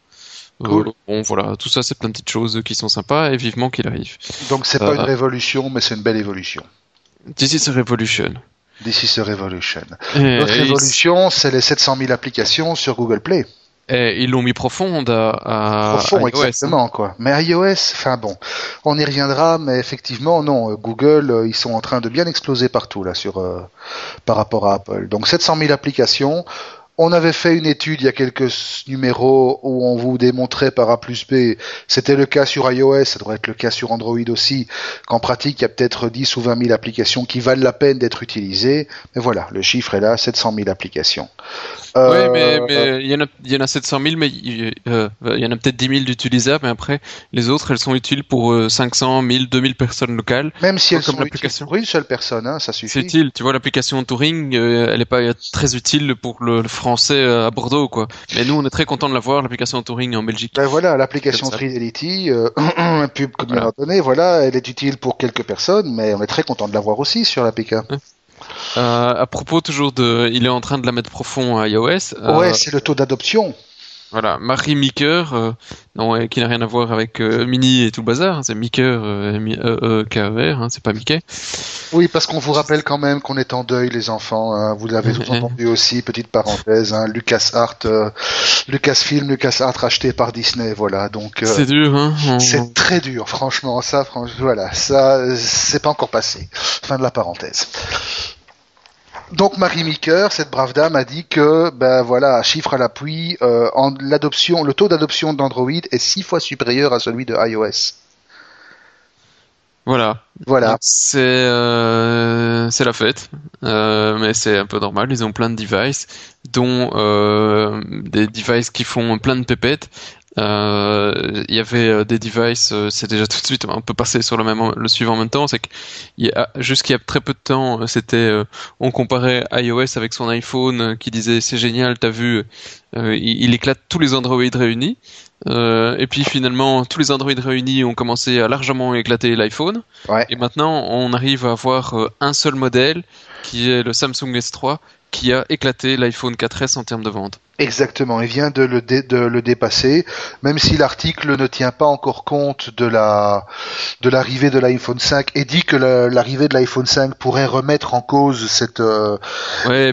S2: Bon, voilà, tout ça, c'est plein de petites choses qui sont sympas et vivement qu'il arrive.
S1: Donc, c'est pas une euh, révolution, mais c'est une belle évolution.
S2: This is a revolution.
S1: This is a revolution. Notre révolution, c'est les 700 000 applications sur Google Play.
S2: Et ils l'ont mis profonde à,
S1: profond, exactement, quoi. Mais iOS, enfin bon, on y reviendra, mais effectivement, non, Google, euh, ils sont en train de bien exploser partout, là, sur, euh, par rapport à Apple. Donc 700 000 applications, on avait fait une étude il y a quelques numéros où on vous démontrait par A plus B, c'était le cas sur iOS, ça devrait être le cas sur Android aussi, qu'en pratique il y a peut-être 10 ou 20 000 applications qui valent la peine d'être utilisées. Mais voilà, le chiffre est là, 700 000 applications.
S2: Euh, oui, mais, il, y en a, il y en a 700 000, mais il, euh, il y en a peut-être 10 000 d'utilisables, mais après, les autres, elles sont utiles pour 500, 1000, 2000 personnes locales.
S1: Même si elles sont utiles pour une seule personne, hein, ça suffit.
S2: C'est utile, tu vois, l'application Touring, euh, elle n'est pas très utile pour le, le français à Bordeaux, quoi. Mais nous, on est très content de l'avoir, l'application Touring en Belgique.
S1: Ben voilà, l'application Fidelity, euh, un pub comme voilà. donné, voilà, elle est utile pour quelques personnes, mais on est très content de l'avoir aussi sur l'APK.
S2: Euh, à propos toujours de, il est en train de la mettre profond à iOS.
S1: Ouais, c'est le taux d'adoption.
S2: Voilà, Marie Meeker, euh, non, qui n'a rien à voir avec euh, Mini et tout le bazar, hein, c'est Meeker, euh, e e k e r hein, c'est pas Mickey.
S1: Oui, parce qu'on vous rappelle quand même qu'on est en deuil, les enfants. Hein, vous l'avez tous entendu aussi, petite parenthèse. Hein, Lucas Art, Lucas Film, Lucas Art racheté par Disney, voilà. Donc
S2: c'est dur, hein.
S1: C'est très dur, franchement. Ça, voilà, ça, c'est pas encore passé. Fin de la parenthèse. Donc Marie Meeker, cette brave dame, a dit que, ben voilà, chiffre à l'appui, euh, l'adoption, le taux d'adoption d'Android est six fois supérieur à celui de iOS.
S2: Voilà.
S1: Voilà.
S2: C'est euh, c'est la fête, euh, mais c'est un peu normal. Ils ont plein de devices, dont euh, des devices qui font plein de pépettes. Euh, il y avait euh, des devices, euh, c'est déjà tout de suite, on peut passer sur le même, le suivant en même temps, c'est que jusqu'il y a très peu de temps, c'était, on comparait iOS avec son iPhone qui disait c'est génial, t'as vu, il, il, éclate tous les Android réunis. Euh, et puis finalement, tous les Android réunis ont commencé à largement éclater l'iPhone. Et maintenant, on arrive à avoir un seul modèle, qui est le Samsung S3, qui a éclaté l'iPhone 4S en termes de vente.
S1: Exactement, il vient de le, de le dépasser, même si l'article ne tient pas encore compte de la de l'arrivée de l'iPhone 5 et dit que l'arrivée de l'iPhone 5 pourrait remettre en cause cette euh,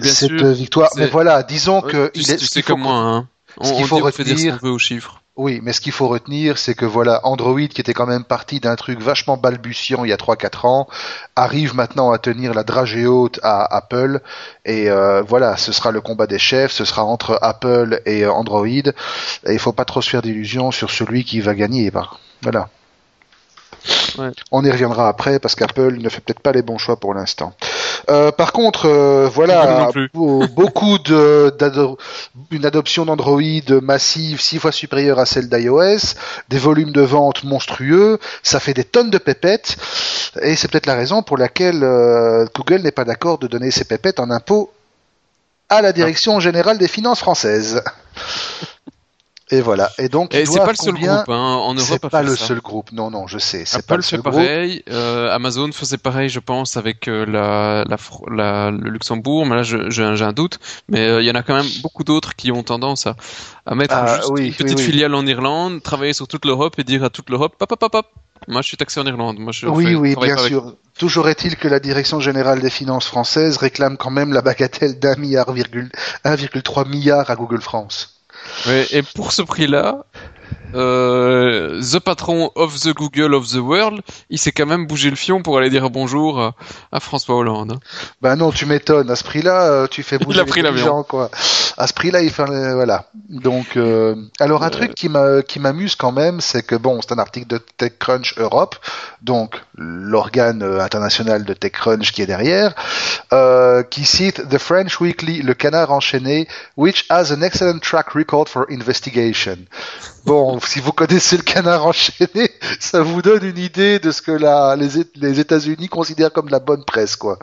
S1: cette victoire. Mais voilà, disons que
S2: il est. Tu sais comme moi, hein. On, ce qu'il faut retenir, aux chiffres.
S1: Oui, mais ce qu'il faut retenir, c'est que voilà, Android, qui était quand même parti d'un truc vachement balbutiant il y a 3-4 ans, arrive maintenant à tenir la dragée haute à Apple. Et euh, voilà, ce sera le combat des chefs, ce sera entre Apple et Android. Et il faut pas trop se faire d'illusions sur celui qui va gagner. Voilà. On y reviendra après parce qu'Apple ne fait peut-être pas les bons choix pour l'instant. Euh, par contre, euh, voilà, beaucoup de une adoption d'Android massive, six fois supérieure à celle d'iOS, des volumes de vente monstrueux, ça fait des tonnes de pépettes, et c'est peut-être la raison pour laquelle euh, Google n'est pas d'accord de donner ces pépettes en impôt à la Direction générale des finances françaises. Et voilà. Et donc,
S2: et c'est pas le seul groupe hein, en Europe.
S1: C'est pas le seul groupe. Non, non, je sais.
S2: C'est
S1: pas le
S2: seul pareil. Euh, Amazon faisait pareil, je pense, avec euh, la, la, le Luxembourg. Mais là, j'ai un, doute. Mais euh, il y en a quand même beaucoup d'autres qui ont tendance à, à mettre ah, juste une petite filiale en Irlande, travailler sur toute l'Europe et dire à toute l'Europe, pop, pop, pop, Moi, je suis taxé en Irlande. Moi, je
S1: oui, oui, bien sûr. Toujours est-il que la Direction générale des finances françaises réclame quand même la bagatelle d'un milliard, 1,3 milliard à Google France
S2: et pour ce prix-là, euh, the patron of the Google of the world, il s'est quand même bougé le fion pour aller dire bonjour à, François Hollande.
S1: Bah non, tu m'étonnes. À ce prix-là, euh, tu fais bouger les gens, quoi. À ce prix-là, il fait, euh, voilà. Donc, alors un truc qui qui m'amuse quand même, c'est que bon, c'est un article de TechCrunch Europe, donc l'organe international de TechCrunch qui est derrière, qui cite The French Weekly, le canard enchaîné, which has an excellent track record for investigation. Bon, si vous connaissez le canard enchaîné, ça vous donne une idée de ce que la, les, les États-Unis considèrent comme de la bonne presse, quoi.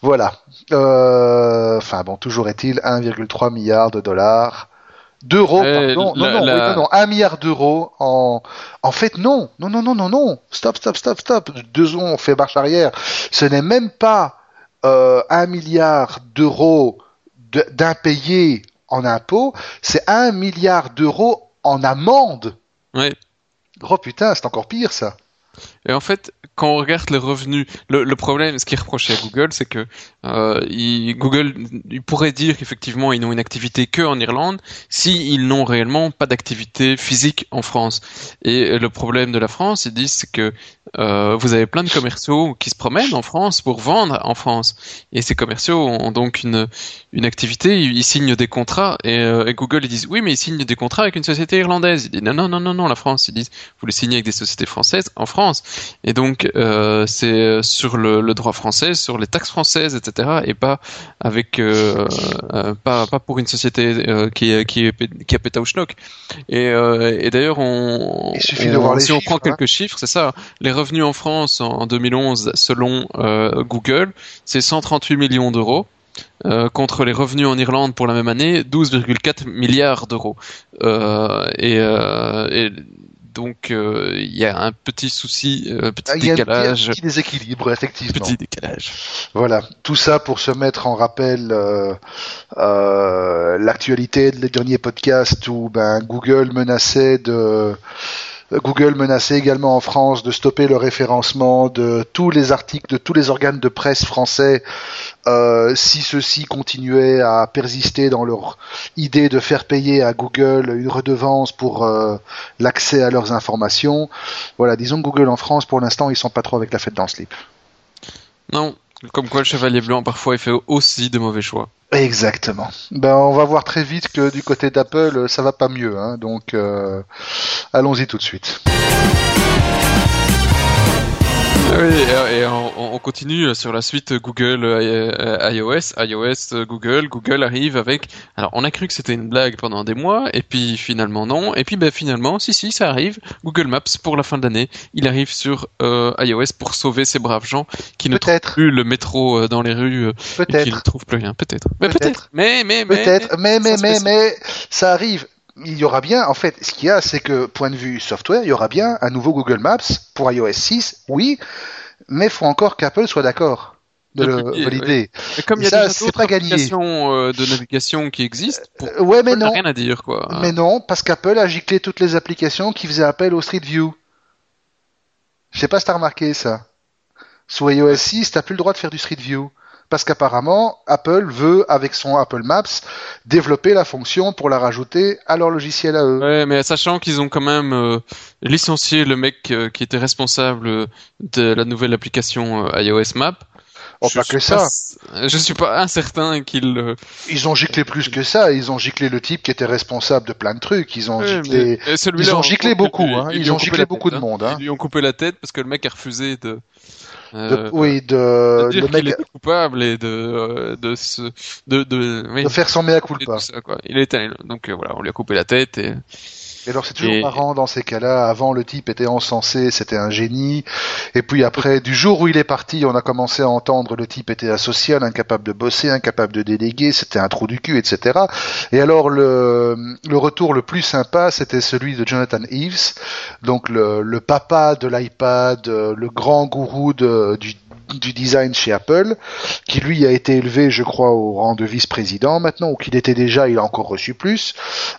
S1: Voilà. Euh, enfin bon, toujours est-il 1,3 milliard de dollars. D'euros, euh, pardon. Non, non, non, non, 1 milliard d'euros en, en fait, non. Non, non, non, non, non. Stop, stop, stop, stop. Deux ans, on fait marche arrière. Ce n'est même pas, euh, 1 milliard d'euros d'impayés en impôts. C'est 1 milliard d'euros en amende.
S2: Ouais.
S1: Oh putain, c'est encore pire ça.
S2: Et en fait, quand on regarde les revenus, le, problème, ce qui est reproché à Google, c'est que euh, Google il pourrait dire qu'effectivement ils n'ont une activité que en Irlande, si ils n'ont réellement pas d'activité physique en France. Et le problème de la France, ils disent, que euh, vous avez plein de commerciaux qui se promènent en France pour vendre en France. Et ces commerciaux ont donc une, une activité, ils signent des contrats. Et, euh, Google, ils disent, oui, mais ils signent des contrats avec une société irlandaise. Ils disent, non, non, non, non, non, la France. Ils disent, vous les signez avec des sociétés françaises en France. Et donc, euh, c'est sur le, le, droit français, sur les taxes françaises, etc. Et pas avec, euh, euh, pas, pas pour une société qui, qui, qui a pété au schnock. Et, et d'ailleurs, on, si
S1: on
S2: prend quelques hein. chiffres, c'est ça. Les revenus en France en 2011, selon Google, c'est 138 millions d'euros. Euh, contre les revenus en Irlande pour la même année, 12,4 milliards d'euros. Euh, et, donc il y a un petit souci, un petit ah, décalage.
S1: Un petit déséquilibre, effectivement.
S2: Petit décalage.
S1: Voilà, tout ça pour se mettre en rappel l'actualité des derniers podcasts où ben, Google menaçait de Google menaçait également en France de stopper le référencement de tous les articles de tous les organes de presse français euh, si ceux-ci continuaient à persister dans leur idée de faire payer à Google une redevance pour euh, l'accès à leurs informations. Voilà, disons que Google en France, pour l'instant, ils sont pas trop avec la fête dans slip.
S2: Non, Comme quoi le chevalier blanc parfois il fait aussi de mauvais choix.
S1: Exactement. Ben on va voir très vite que du côté d'Apple ça va pas mieux, hein. donc euh, allons-y tout de suite.
S2: Oui, et, on, continue sur la suite Google euh, iOS, iOS euh, Google. Google arrive avec. Alors, on a cru que c'était une blague pendant des mois, et puis finalement non. Et puis, ben finalement, si si, ça arrive. Google Maps pour la fin de l'année, il arrive sur euh, iOS pour sauver ces braves gens qui ne trouvent plus le métro dans les rues et qui ne trouvent plus rien. Peut-être. Mais peut-être. mais mais
S1: mais. Peut-être. Mais mais mais mais ça arrive il y aura bien, en fait, ce qu'il y a, c'est que, point de vue software, il y aura bien un nouveau Google Maps pour iOS 6, oui, mais il faut encore qu'Apple soit d'accord de le valider.
S2: comme il y a ça, c'est pas gagné. Euh, de navigation qui existent, pour...
S1: Euh, ouais, mais non.
S2: rien à dire, quoi.
S1: Mais non, parce qu'Apple a giclé toutes les applications qui faisaient appel au Street View. Je sais pas si t'as remarqué ça. Sous iOS 6, t'as plus le droit de faire du Street View parce qu'apparemment Apple veut avec son Apple Maps développer la fonction pour la rajouter à leur logiciel à eux.
S2: Ouais, mais sachant qu'ils ont quand même euh, licencié le mec euh, qui était responsable de la nouvelle application euh, iOS Map.
S1: Oh, pas que ça.
S2: je suis pas incertain qu'ils.
S1: Ils ont giclé plus que ça. Ils ont giclé le type qui était responsable de plein de trucs. Ils ont giclé. Ils ont giclé beaucoup. Hein. Ils, ont giclé beaucoup de hein. monde. Hein.
S2: Ils lui ont coupé la tête parce que le mec a refusé de
S1: euh, oui, de,
S2: de dire le mec... coupable et de de se, de de, oui,
S1: de faire son mea culpa.
S2: Ça, quoi. Il était donc euh, voilà, on lui a coupé la tête et
S1: et alors c'est toujours marrant dans ces cas-là. Avant le type était encensé, c'était un génie. Et puis après, du jour où il est parti, on a commencé à entendre le type était asocial, incapable de bosser, incapable de déléguer, c'était un trou du cul, etc. Et alors le, le retour le plus sympa, c'était celui de Jonathan Eves, donc le, le papa de l'iPad, le grand gourou de, du du design chez Apple, qui lui a été élevé, je crois, au rang de vice-président maintenant, ou qu'il était déjà, il a encore reçu plus,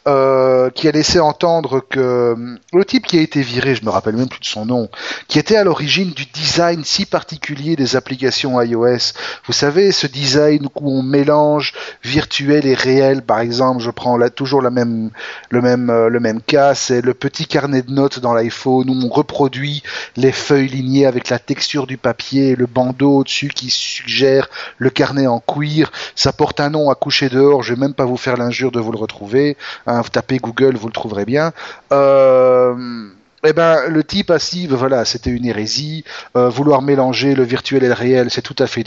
S1: euh, qui a laissé entendre que euh, le type qui a été viré, je me rappelle même plus de son nom, qui était à l'origine du design si particulier des applications iOS. Vous savez, ce design où on mélange virtuel et réel, par exemple, je prends là toujours la même, le même, euh, le même cas, c'est le petit carnet de notes dans l'iPhone où on reproduit les feuilles lignées avec la texture du papier, le bandeau au-dessus qui suggère le carnet en cuir. Ça porte un nom à coucher dehors. Je vais même pas vous faire l'injure de vous le retrouver. Hein, vous tapez Google, vous le trouverez bien. Euh, eh ben, le type assis, ben voilà, c'était une hérésie. Euh, vouloir mélanger le virtuel et le réel, c'est tout à fait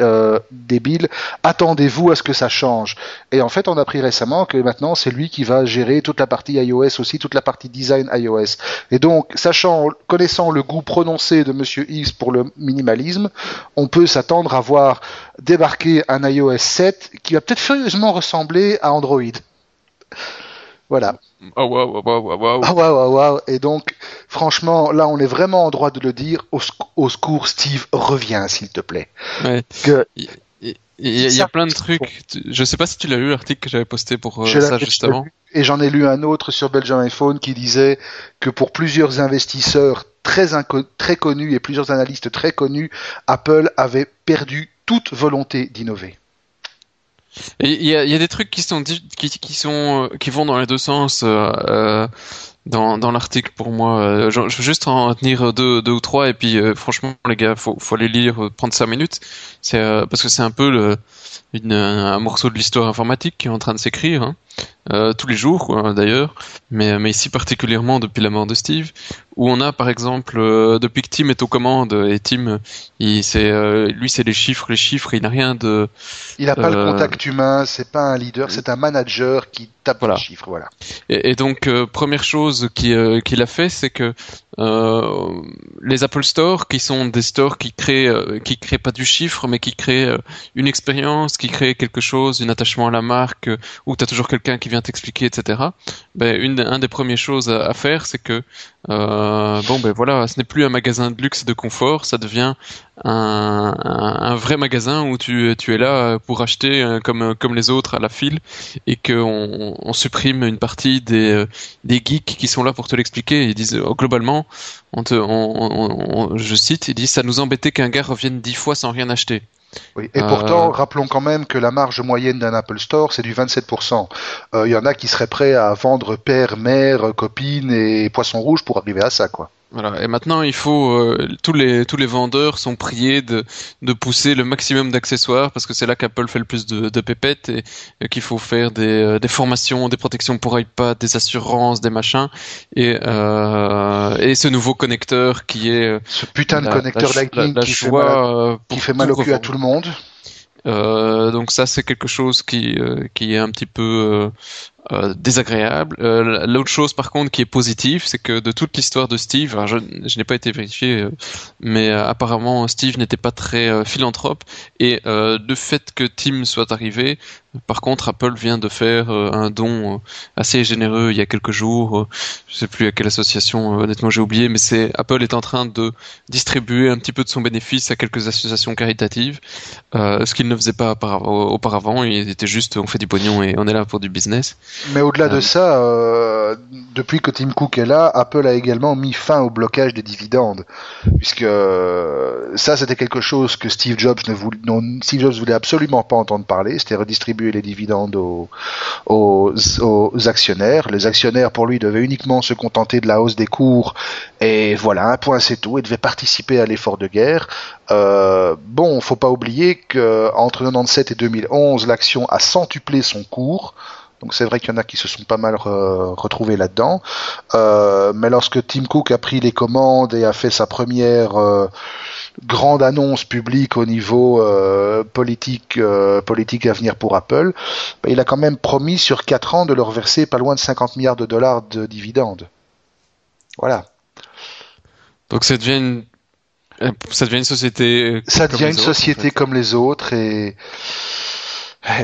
S1: euh, débile. Attendez-vous à ce que ça change. Et en fait, on a appris récemment que maintenant, c'est lui qui va gérer toute la partie iOS aussi, toute la partie design iOS. Et donc, sachant, connaissant le goût prononcé de Monsieur X pour le minimalisme, on peut s'attendre à voir débarquer un iOS 7 qui va peut-être furieusement ressembler à Android. Voilà.
S2: Oh waouh, waouh, waouh,
S1: Ah waouh, waouh. Et donc, franchement, là, on est vraiment en droit de le dire. Au, secours, Steve, reviens, s'il te plaît.
S2: Ouais. Que... Il y, a, plein de trucs. Je sais pas si tu l'as lu l'article que j'avais posté pour euh, ça justement.
S1: Et j'en ai lu un autre sur Belgium iPhone qui disait que pour plusieurs investisseurs très, très connus et plusieurs analystes très connus, Apple avait perdu toute volonté d'innover.
S2: Il y a, y a, des trucs qui sont qui, qui sont euh, qui vont dans les deux sens euh, euh dans, dans l'article pour moi. Euh, je, je, veux juste en tenir deux, deux ou trois et puis franchement les gars, faut faut les lire, prendre cinq minutes. C'est parce que c'est un peu le une, un morceau de l'histoire informatique qui est en train de s'écrire. Hein. Euh, tous les jours d'ailleurs, mais, mais ici particulièrement depuis la mort de Steve, où on a par exemple euh, depuis que Tim est aux commandes et Tim, il c'est euh, lui c'est les chiffres, les chiffres, il n'a rien de.
S1: Il n'a pas le contact humain, c'est pas un leader, c'est un manager qui tape les chiffres, voilà.
S2: Et, et donc première chose qu'il qu'il a fait, c'est que les Apple Store, qui sont des stores qui créent qui créent pas du chiffre, mais qui créent une expérience, qui créent quelque chose, un attachement à la marque, où tu as toujours quelqu'un qui vient t'expliquer, etc. Ben, une, un des premières choses à, faire, c'est que euh, bon ben voilà, ce n'est plus un magasin de luxe et de confort, ça devient un, un, vrai magasin où tu, tu es là pour acheter euh, comme, comme les autres à la file et qu'on on supprime une partie des, euh, des geeks qui sont là pour te l'expliquer. Ils disent oh, globalement, on te, on, je cite, ils disent ça nous embêtait qu'un gars revienne dix fois sans rien acheter.
S1: Oui. Et pourtant, euh. rappelons quand même que la marge moyenne d'un Apple Store, c'est du 27%. Il euh, y en a qui seraient prêts à vendre père, mère, copine et poisson rouge pour arriver à ça, quoi.
S2: Voilà. Et maintenant, il faut euh, tous les tous les vendeurs sont priés de de pousser le maximum d'accessoires parce que c'est là qu'Apple fait le plus de, de pépettes et, qu'il faut faire des, euh, des formations, des protections pour iPad, des assurances, des machins et euh, et ce nouveau connecteur qui est
S1: ce putain de connecteur Lightning qui, fait mal, qui fait mal au cul à tout le monde.
S2: Euh, donc ça c'est quelque chose qui qui est un petit peu euh, désagréable. Euh, l'autre chose par contre qui est positive, c'est que de toute l'histoire de Steve, je, je n'ai pas été vérifié, euh, mais apparemment Steve n'était pas très philanthrope et le fait que Tim soit arrivé, par contre, Apple vient de faire euh, un don euh, assez généreux il y a quelques jours. Euh, je sais plus à quelle association, honnêtement j'ai oublié, mais c'est Apple est en train de distribuer un petit peu de son bénéfice à quelques associations caritatives, ce qu'il ne faisait pas auparavant. Il était juste on fait du pognon et on est là pour du business.
S1: Mais au-delà de ça, depuis que Tim Cook est là, Apple a également mis fin au blocage des dividendes, puisque ça c'était quelque chose que Steve Jobs ne voulait, non, Steve Jobs voulait absolument pas entendre parler. C'était redistribuer les dividendes aux, aux, actionnaires. Les actionnaires, pour lui, devaient uniquement se contenter de la hausse des cours. Et voilà, un point, c'est tout. Ils devaient participer à l'effort de guerre. Euh, bon, faut pas oublier que entre 97 et 2011, l'action a centuplé son cours. Donc c'est vrai qu'il y en a qui se sont pas mal retrouvés là-dedans. Euh, mais lorsque Tim Cook a pris les commandes et a fait sa première euh, grande annonce publique au niveau euh, politique euh, politique à venir pour Apple, bah, il a quand même promis sur 4 ans de leur verser pas loin de 50 milliards de dollars de dividendes. Voilà.
S2: Donc ça devient une ça devient une société
S1: ça devient une société comme les autres et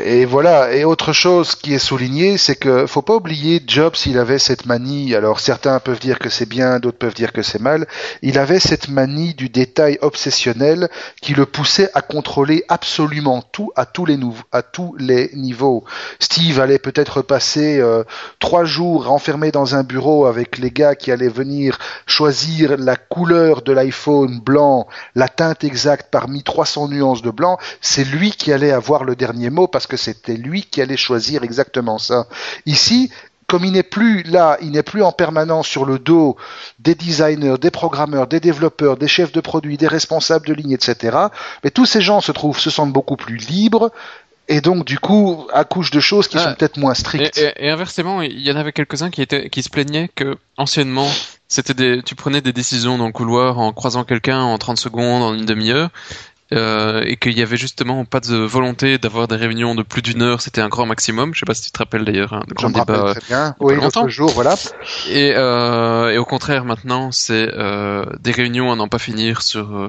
S1: et voilà. Et autre chose qui est soulignée, c'est que faut pas oublier Jobs, il avait cette manie. Alors certains peuvent dire que c'est bien, d'autres peuvent dire que c'est mal. Il avait cette manie du détail obsessionnel qui le poussait à contrôler absolument tout à tous les, niveaux. Steve allait peut-être passer euh, trois jours enfermé dans un bureau avec les gars qui allaient venir choisir la couleur de l'iPhone blanc, la teinte exacte parmi 300 nuances de blanc. C'est lui qui allait avoir le dernier mot parce que c'était lui qui allait choisir exactement ça. Ici, comme il n'est plus là, il n'est plus en permanence sur le dos des designers, des programmeurs, des développeurs, des chefs de produits, des responsables de ligne, etc. Mais tous ces gens se trouvent, se sentent beaucoup plus libres. Et donc, du coup, accouchent de choses qui ah, sont peut-être moins strictes.
S2: Et, inversement, il y en avait quelques-uns qui étaient, qui se plaignaient que, anciennement, c'était des, tu prenais des décisions dans le couloir en croisant quelqu'un en 30 secondes, en une demi-heure. Euh, et qu'il y avait justement pas de volonté d'avoir des réunions de plus d'une heure, c'était un grand maximum. Je sais pas si tu te rappelles d'ailleurs, hein,
S1: grand débat. Très bien. Oui, l'autre jour, voilà.
S2: Et, euh, et au contraire, maintenant, c'est euh, des réunions à n'en pas finir sur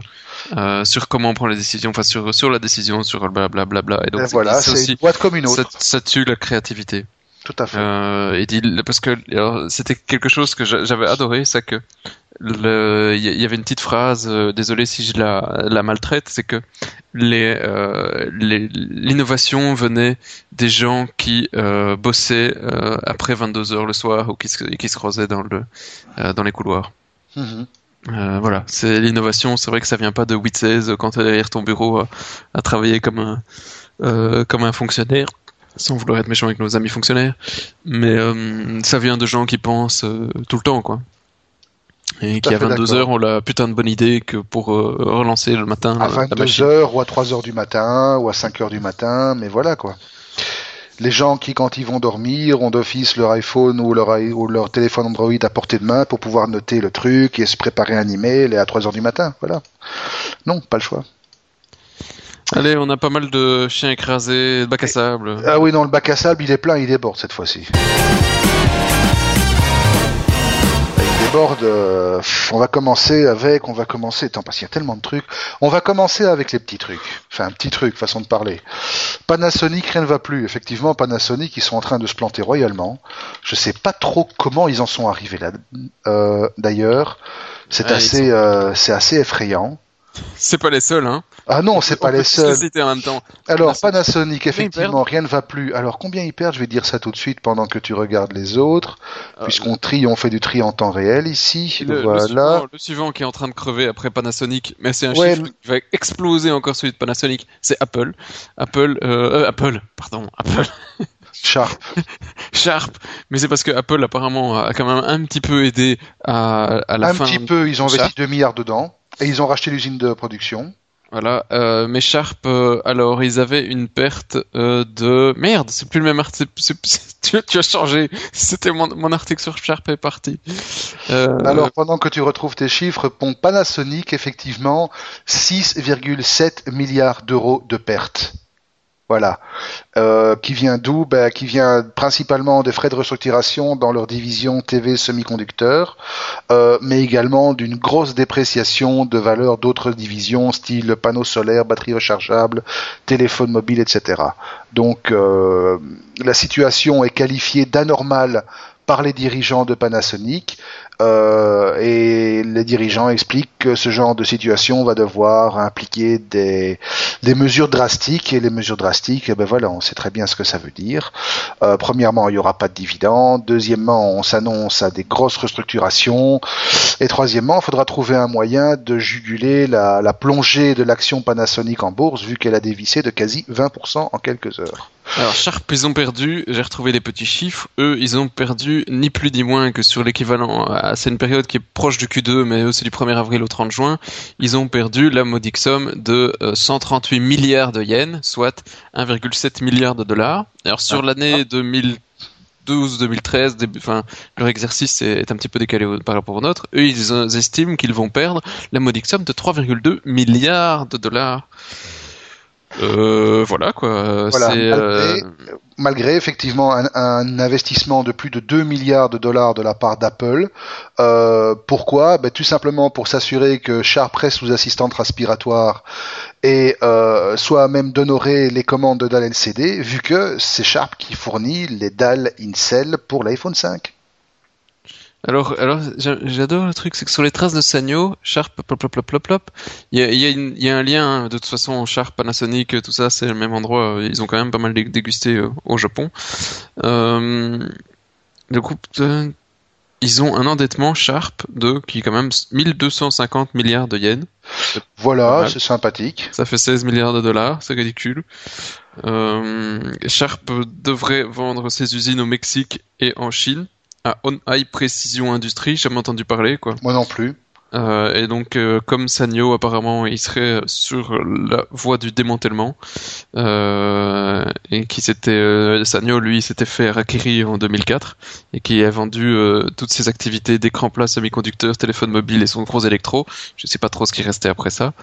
S2: euh, sur comment on prend les décisions, enfin sur sur la décision, sur blablabla. Bla, bla, bla.
S1: Et donc voilà, c'est une boîte comme une autre.
S2: Ça, ça tue la créativité.
S1: Tout à fait.
S2: Euh, et dit, parce que c'était quelque chose que j'avais adoré, c'est que il y, avait une petite phrase, euh, désolé si je la, la maltraite, c'est que les euh, l'innovation venait des gens qui euh, bossaient après 22 heures le soir ou qui se, qui se creusaient dans le dans les couloirs. Mm-hmm. Voilà, c'est l'innovation. C'est vrai que ça vient pas de 8-16 quand tu es derrière ton bureau à, à travailler comme un comme un fonctionnaire sans vouloir être méchant avec nos amis fonctionnaires, mais euh, ça vient de gens qui pensent euh, tout le temps, quoi. Et qui à 22 heures ont la putain de bonne idée que pour euh, relancer le matin.
S1: À 22 heures ou à 3 heures du matin ou à 5 heures du matin, mais voilà quoi. Les gens qui, quand ils vont dormir, ont d'office leur iPhone ou leur, ou leur téléphone Android à portée de main pour pouvoir noter le truc et se préparer un email et à 3 heures du matin, voilà. Non, pas le choix.
S2: Allez, on a pas mal de chiens écrasés, de bac à sable.
S1: Ah oui, non, le bac à sable, il est plein, il déborde cette fois-ci. Euh, on va commencer avec, on va commencer. Attends, parce qu'il y a tellement de trucs. On va commencer avec les petits trucs. Enfin, un petit truc, façon de parler. Panasonic, rien ne va plus. Effectivement, Panasonic, ils sont en train de se planter royalement. Je sais pas trop comment ils en sont arrivés là. Euh, D'ailleurs, c'est assez, euh, c'est assez effrayant.
S2: C'est pas les seuls, hein.
S1: Ah non, c'est pas les seuls.
S2: En même temps.
S1: Alors Panasonic, effectivement, rien ne va plus. Alors combien ils perdent? Je vais dire ça tout de suite pendant que tu regardes les autres, euh, puisqu'on trie, on fait du tri en temps réel ici.
S2: Le,
S1: voilà.
S2: Le suivant, qui est en train de crever après Panasonic, mais c'est un chiffre qui va exploser encore celui de Panasonic. C'est Apple. Apple, euh, euh, Apple, pardon, Apple.
S1: Sharp.
S2: Sharp, Mais c'est parce que Apple apparemment a quand même un petit peu aidé à, à la
S1: Un
S2: fin.
S1: petit peu, ils ont investi 2 milliards dedans et ils ont racheté l'usine de production.
S2: Voilà, euh, mais Sharp, euh, alors ils avaient une perte euh, de merde, c'est plus le même article. Tu, tu as changé. C'était mon, mon article sur Sharp est parti. Euh,
S1: Alors, pendant que tu retrouves tes chiffres, pour Panasonic, effectivement, 6,7 milliards d'euros de pertes. Voilà. Euh, qui vient d'où? Ben, Qui vient principalement des frais de restructuration dans leur division TV semi-conducteurs, euh, mais également d'une grosse dépréciation de valeur d'autres divisions, style panneaux solaires, batteries rechargeables, téléphone mobile, etc. Donc, euh, la situation est qualifiée d'anormale par les dirigeants de Panasonic euh, et les dirigeants expliquent que ce genre de situation va devoir impliquer des, des mesures drastiques et les mesures drastiques, eh ben voilà, on sait très bien ce que ça veut dire. Euh, premièrement, il n'y aura pas de dividendes. Deuxièmement, on s'annonce à des grosses restructurations. Et troisièmement, il faudra trouver un moyen de juguler la, la plongée de l'action Panasonic en bourse vu qu'elle a dévissé de quasi 20% en quelques heures.
S2: Alors Sharp, ils ont perdu, j'ai retrouvé les petits chiffres, eux, ils ont perdu ni plus ni moins que sur l'équivalent, à- c'est une période qui est proche du Q2, mais eux, c'est du 1er avril au 30 juin, ils ont perdu la modique somme de euh, 138 milliards de yens, soit 1,7 milliard de dollars. Alors sur
S1: Ah.
S2: l'année 2012-2013, début- enfin, leur exercice est, un petit peu décalé par rapport au nôtre, eux, ils euh, estiment qu'ils vont perdre la modique somme de 3,2 milliards de dollars. Euh, voilà quoi.
S1: Voilà,
S2: c'est,
S1: malgré-
S2: euh,
S1: malgré effectivement un, un investissement de plus de 2 milliards de dollars de la part d'Apple. Euh, pourquoi? Ben, Tout simplement pour s'assurer que Sharp reste sous assistante respiratoire et euh, soit à même d'honorer les commandes de dalles LCD, vu que c'est Sharp qui fournit les dalles Incel pour l'iPhone 5.
S2: Alors, alors j'a- j'adore le truc, c'est que sur les traces de Sanyo, Sharp, plop, plop, plop, plop, plop, il y a, y, a y a un lien, hein, de toute façon, Sharp, Panasonic, tout ça, c'est le même endroit, euh, ils ont quand même pas mal dé- dégusté euh, au Japon. Euh, le groupe, ils ont un endettement Sharp de, qui est quand même 1250 milliards de yens.
S1: Voilà, c'est sympathique.
S2: Ça fait 16 milliards de dollars, c'est ridicule. Euh, Sharp devrait vendre ses usines au Mexique et en Chine à On High Precision Industries, jamais entendu parler quoi.
S1: Moi non plus.
S2: Euh, et donc euh, comme Sanyo apparemment il serait sur la voie du démantèlement euh, et qui s'était euh, Sanyo lui s'était fait acquérir en 2004 et qui a vendu euh, toutes ses activités d'écran plat, semi-conducteurs, téléphone mobile et son gros électro. Je sais pas trop ce qui restait après ça.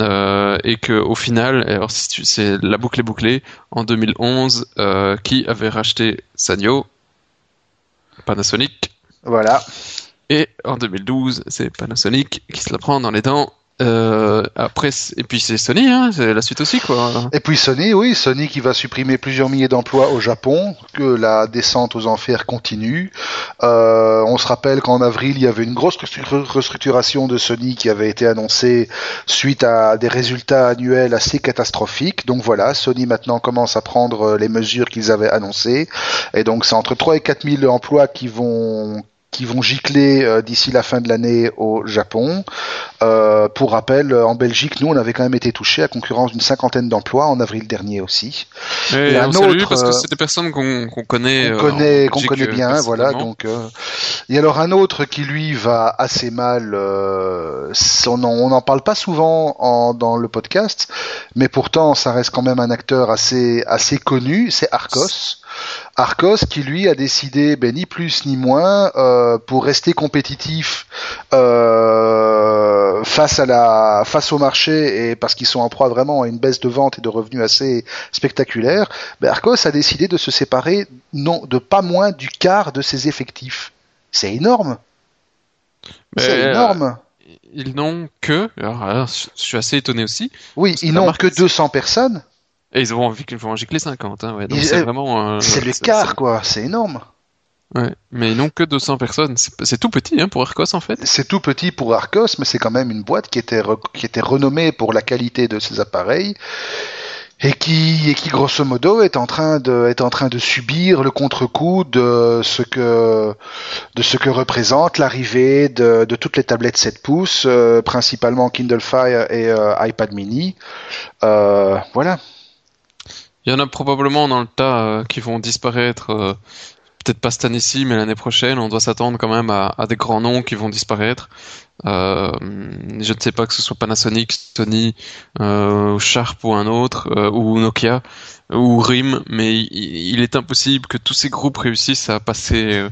S2: Euh, et que au final, alors c'est la boucle est bouclée. En 2011, euh, qui avait racheté Sanyo Panasonic.
S1: Voilà.
S2: Et en 2012, c'est Panasonic qui se la prend dans les dents. Euh, après, et puis c'est Sony, hein, c'est la suite aussi, quoi.
S1: Et puis Sony, oui, Sony qui va supprimer plusieurs milliers d'emplois au Japon, que la descente aux enfers continue. Euh, on se rappelle qu'en avril, il y avait une grosse restru- restructuration de Sony qui avait été annoncée suite à des résultats annuels assez catastrophiques. Donc voilà, Sony maintenant commence à prendre les mesures qu'ils avaient annoncées. Et donc c'est entre 3 et 4 000 emplois qui vont qui vont gicler euh, d'ici la fin de l'année au Japon. Euh, pour rappel, en Belgique, nous, on avait quand même été touchés à concurrence d'une cinquantaine d'emplois en avril dernier aussi.
S2: Et,
S1: Et un
S2: on salue parce que
S1: euh,
S2: c'est des personnes qu'on qu'on connaît.
S1: Qu'on
S2: euh,
S1: connaît, qu'on
S2: Belgique,
S1: connaît
S2: euh,
S1: bien, voilà. Donc, euh, et alors un autre qui lui va assez mal. euh, on en- on n'en parle pas souvent en, dans le podcast, mais pourtant ça reste quand même un acteur assez assez connu. C'est Arcos. Arcos qui lui a décidé, ben, ni plus ni moins, euh, pour rester compétitif euh, face à la face au marché et parce qu'ils sont en proie vraiment à une baisse de vente et de revenus assez spectaculaire, ben, Arcos a décidé de se séparer non de pas moins du quart de ses effectifs. C'est énorme. C'est
S2: euh,
S1: énorme.
S2: Ils n'ont que, alors, alors, je suis assez étonné aussi,
S1: Oui, ils n'ont que 200 personnes.
S2: Et ils vont, ils vont en gicler 50, hein, ouais, donc
S1: Ils-
S2: c'est
S1: euh,
S2: vraiment... euh,
S1: C'est le quart, quoi. C'est énorme.
S2: Ouais, mais ils n'ont que 200 personnes, c'est tout petit hein, pour Arcos en fait.
S1: C'est tout petit pour Arcos, mais c'est quand même une boîte qui était, qui était renommée pour la qualité de ses appareils et qui, et qui grosso modo est en train de, est en train de subir le contre-coup de ce que, de ce que représente l'arrivée de, de toutes les tablettes 7 pouces, euh, principalement Kindle Fire et euh, iPad Mini. Euh, voilà.
S2: Il y en a probablement dans le tas euh, qui vont disparaître euh, peut-être pas cette année-ci, mais l'année prochaine, on doit s'attendre quand même à, des grands noms qui vont disparaître. Euh, je ne sais pas que ce soit Panasonic, Sony, Sharp ou un autre, ou Nokia, ou RIM, mais il, est impossible que tous ces groupes réussissent à passer,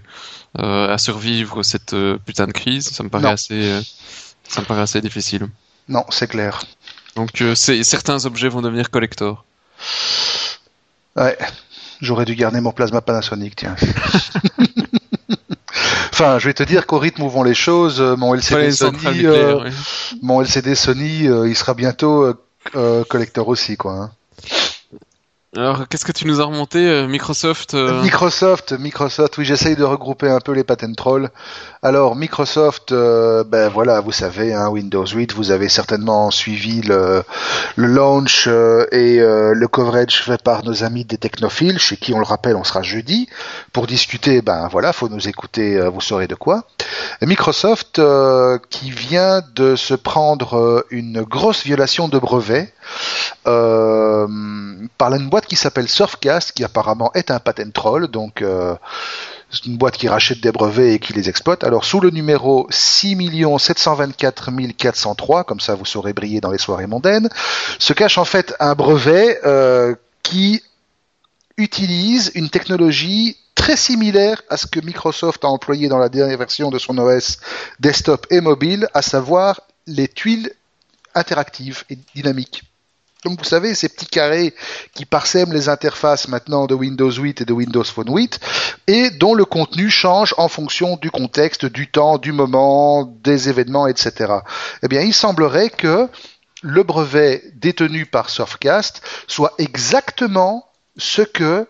S2: à survivre cette putain de crise. Ça me paraît assez, ça me paraît assez difficile.
S1: Non, c'est clair.
S2: Donc certains objets vont devenir collector.
S1: Ouais, j'aurais dû garder mon plasma Panasonic, tiens. enfin, je vais te dire qu'au rythme où vont les choses, euh, mon LCD Sony, euh, mon LCD Sony, euh, il sera bientôt collector aussi, quoi. Hein.
S2: Alors, qu'est-ce que tu nous as remonté, euh, Microsoft
S1: euh Microsoft, Microsoft, oui, j'essaye de regrouper un peu les patent trolls. Alors, Microsoft, euh, ben voilà, vous savez, hein, Windows 8, vous avez certainement suivi le, le launch et le coverage fait par nos amis des technophiles, chez qui, on le rappelle, on sera jeudi. Pour discuter, ben voilà, faut nous écouter, vous saurez de quoi. Microsoft, qui vient de se prendre une grosse violation de brevet par une boîte qui s'appelle Surfcast, qui apparemment est un patent troll, donc euh, c'est une boîte qui rachète des brevets et qui les exploite. Alors sous le numéro 6 724 403, comme ça vous saurez briller dans les soirées mondaines, se cache en fait un brevet euh, qui utilise une technologie très similaire à ce que Microsoft a employé dans la dernière version de son OS desktop et mobile, à savoir les tuiles interactives et dynamiques. Donc vous savez, ces petits carrés qui parsèment les interfaces maintenant de Windows 8 et de Windows Phone 8 et dont le contenu change en fonction du contexte, du temps, du moment, des événements, etc. Eh bien, il semblerait que le brevet détenu par Surfcast soit exactement ce que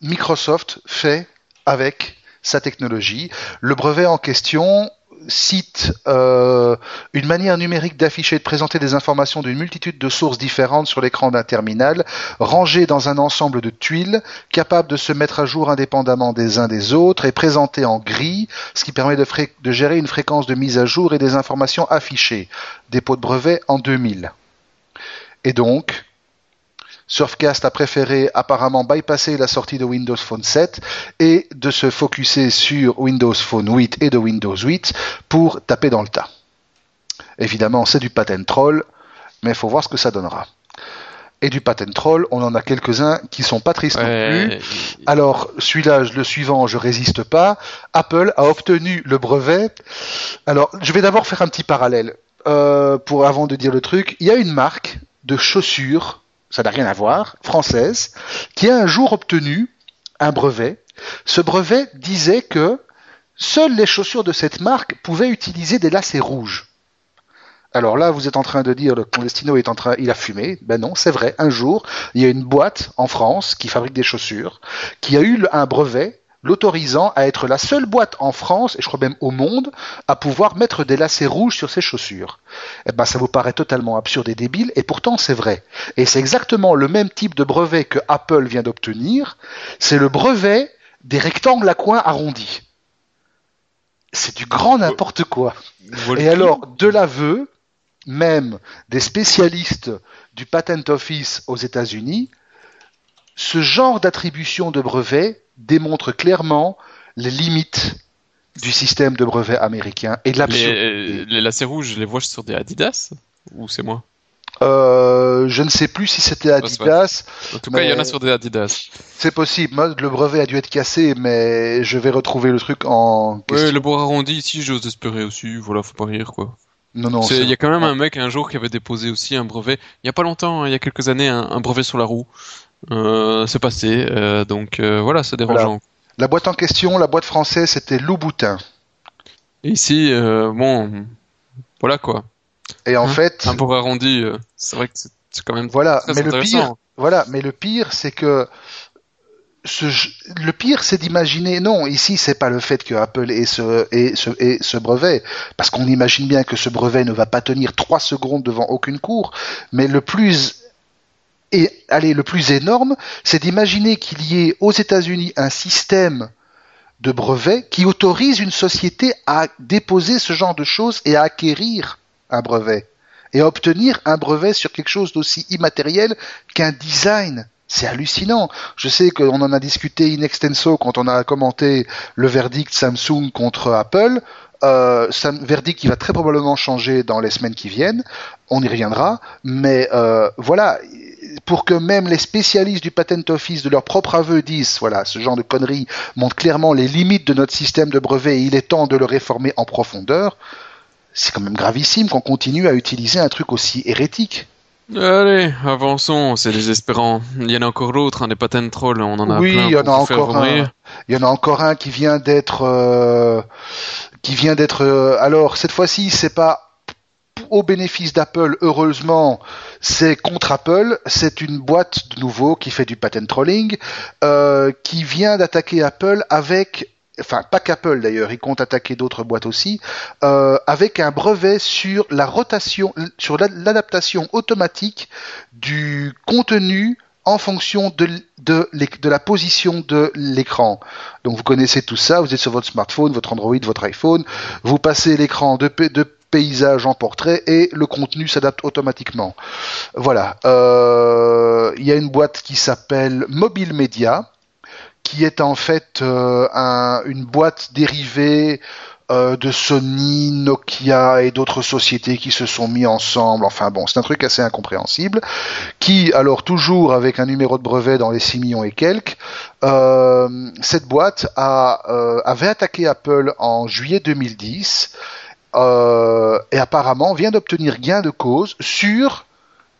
S1: Microsoft fait avec sa technologie. Le brevet en question cite euh, une manière numérique d'afficher et de présenter des informations d'une multitude de sources différentes sur l'écran d'un terminal, rangées dans un ensemble de tuiles, capables de se mettre à jour indépendamment des uns des autres et présentées en gris, ce qui permet de, de gérer une fréquence de mise à jour et des informations affichées. Dépôt de brevet en 2000. Et donc, Surfcast a préféré apparemment bypasser la sortie de Windows Phone 7 et de se focuser sur Windows Phone 8 et de Windows 8 pour taper dans le tas. Évidemment, c'est du patent troll, mais il faut voir ce que ça donnera. Et du patent troll, on en a quelques-uns qui sont pas tristes non plus. Alors, celui-là, le suivant, je résiste pas. Apple a obtenu le brevet. Alors, je vais d'abord faire un petit parallèle. Euh, pour avant de dire le truc, il y a une marque de chaussures ça n'a rien à voir, française, qui a un jour obtenu un brevet. Ce brevet disait que seules les chaussures de cette marque pouvaient utiliser des lacets rouges. Alors là, vous êtes en train de dire le clandestino est en train, il a fumé. Ben non, c'est vrai. Un jour, il y a une boîte en France qui fabrique des chaussures, qui a eu un brevet l'autorisant à être la seule boîte en France, et je crois même au monde, à pouvoir mettre des lacets rouges sur ses chaussures. Eh ben, ça vous paraît totalement absurde et débile, et pourtant c'est vrai. Et c'est exactement le même type de brevet que Apple vient d'obtenir, c'est le brevet des rectangles à coins arrondis. C'est du grand n'importe quoi. Et alors, de l'aveu, même des spécialistes du Patent Office aux États-Unis, ce genre d'attribution de brevet démontre clairement les limites du système de brevet américain et de l'absurde.
S2: Les, les lacets rouges, je les vois sur des Adidas ou c'est moi?
S1: Euh, je ne sais plus si c'était Adidas.
S2: En tout cas, il y en a sur des Adidas.
S1: C'est possible. Le brevet a dû être cassé, mais je vais retrouver le truc en.
S2: Oui, le bord arrondi ici, j'ose espérer aussi. Voilà, faut pas rire quoi.
S1: Non, non.
S2: Il y a quand même un mec un jour qui avait déposé aussi un brevet. Il y a pas longtemps, hein, il y a quelques années, un brevet sur la roue. Euh, c'est passé. Euh, donc euh, voilà, c'est dérangeant.
S1: La boîte en question, la boîte française, c'était Louboutin.
S2: Et ici, bon, voilà quoi.
S1: Et en hein fait,
S2: un peu arrondi, c'est vrai que c'est quand même
S1: voilà. mais le pire, voilà, mais le pire, c'est que ce, le pire, c'est d'imaginer. Non, ici, c'est pas le fait que Apple ait ce, ait ce, ait ce brevet, parce qu'on imagine bien que ce brevet ne va pas tenir trois secondes devant aucune cour. Mais le plus et allez, le plus énorme, c'est d'imaginer qu'il y ait aux États-Unis un système de brevet qui autorise une société à déposer ce genre de choses et à acquérir un brevet et à obtenir un brevet sur quelque chose d'aussi immatériel qu'un design C'est hallucinant. Je sais qu'on en a discuté in extenso quand on a commenté le verdict Samsung contre Apple. Euh, verdict qui va très probablement changer dans les semaines qui viennent. On y reviendra. Mais euh, voilà, pour que même les spécialistes du Patent Office de leur propre aveu disent, voilà, ce genre de conneries montre clairement les limites de notre système de brevets et il est temps de le réformer en profondeur. C'est quand même gravissime qu'on continue à utiliser un truc aussi hérétique.
S2: Allez, avançons, c'est désespérant. Il y en a encore d'autres, hein, des patent trolls, on en a
S1: oui,
S2: plein.
S1: il y en a encore un. Il y en a encore un qui vient d'être, euh, qui vient d'être. euh, alors cette fois-ci, c'est pas au bénéfice d'Apple, heureusement, c'est contre Apple. C'est une boîte de nouveau qui fait du patent trolling, euh, qui vient d'attaquer Apple avec. Enfin, pas qu'Apple d'ailleurs, il compte attaquer d'autres boîtes aussi, euh, avec un brevet sur la rotation, sur la- l'adaptation automatique du contenu en fonction de, la position de l'écran. Donc vous connaissez tout ça, vous êtes sur votre smartphone, votre Android, votre iPhone, vous passez l'écran de, de paysage en portrait et le contenu s'adapte automatiquement. Voilà. Euh, Il y a une boîte qui s'appelle Mobile Media, qui est en fait euh, un- une boîte dérivée euh, de Sony, Nokia et d'autres sociétés qui se sont mis ensemble. Enfin bon, c'est un truc assez incompréhensible. Qui, alors toujours avec un numéro de brevet dans les 6 millions et quelques, euh, cette boîte a, euh, avait attaqué Apple en juillet 2010 euh, et apparemment vient d'obtenir gain de cause sur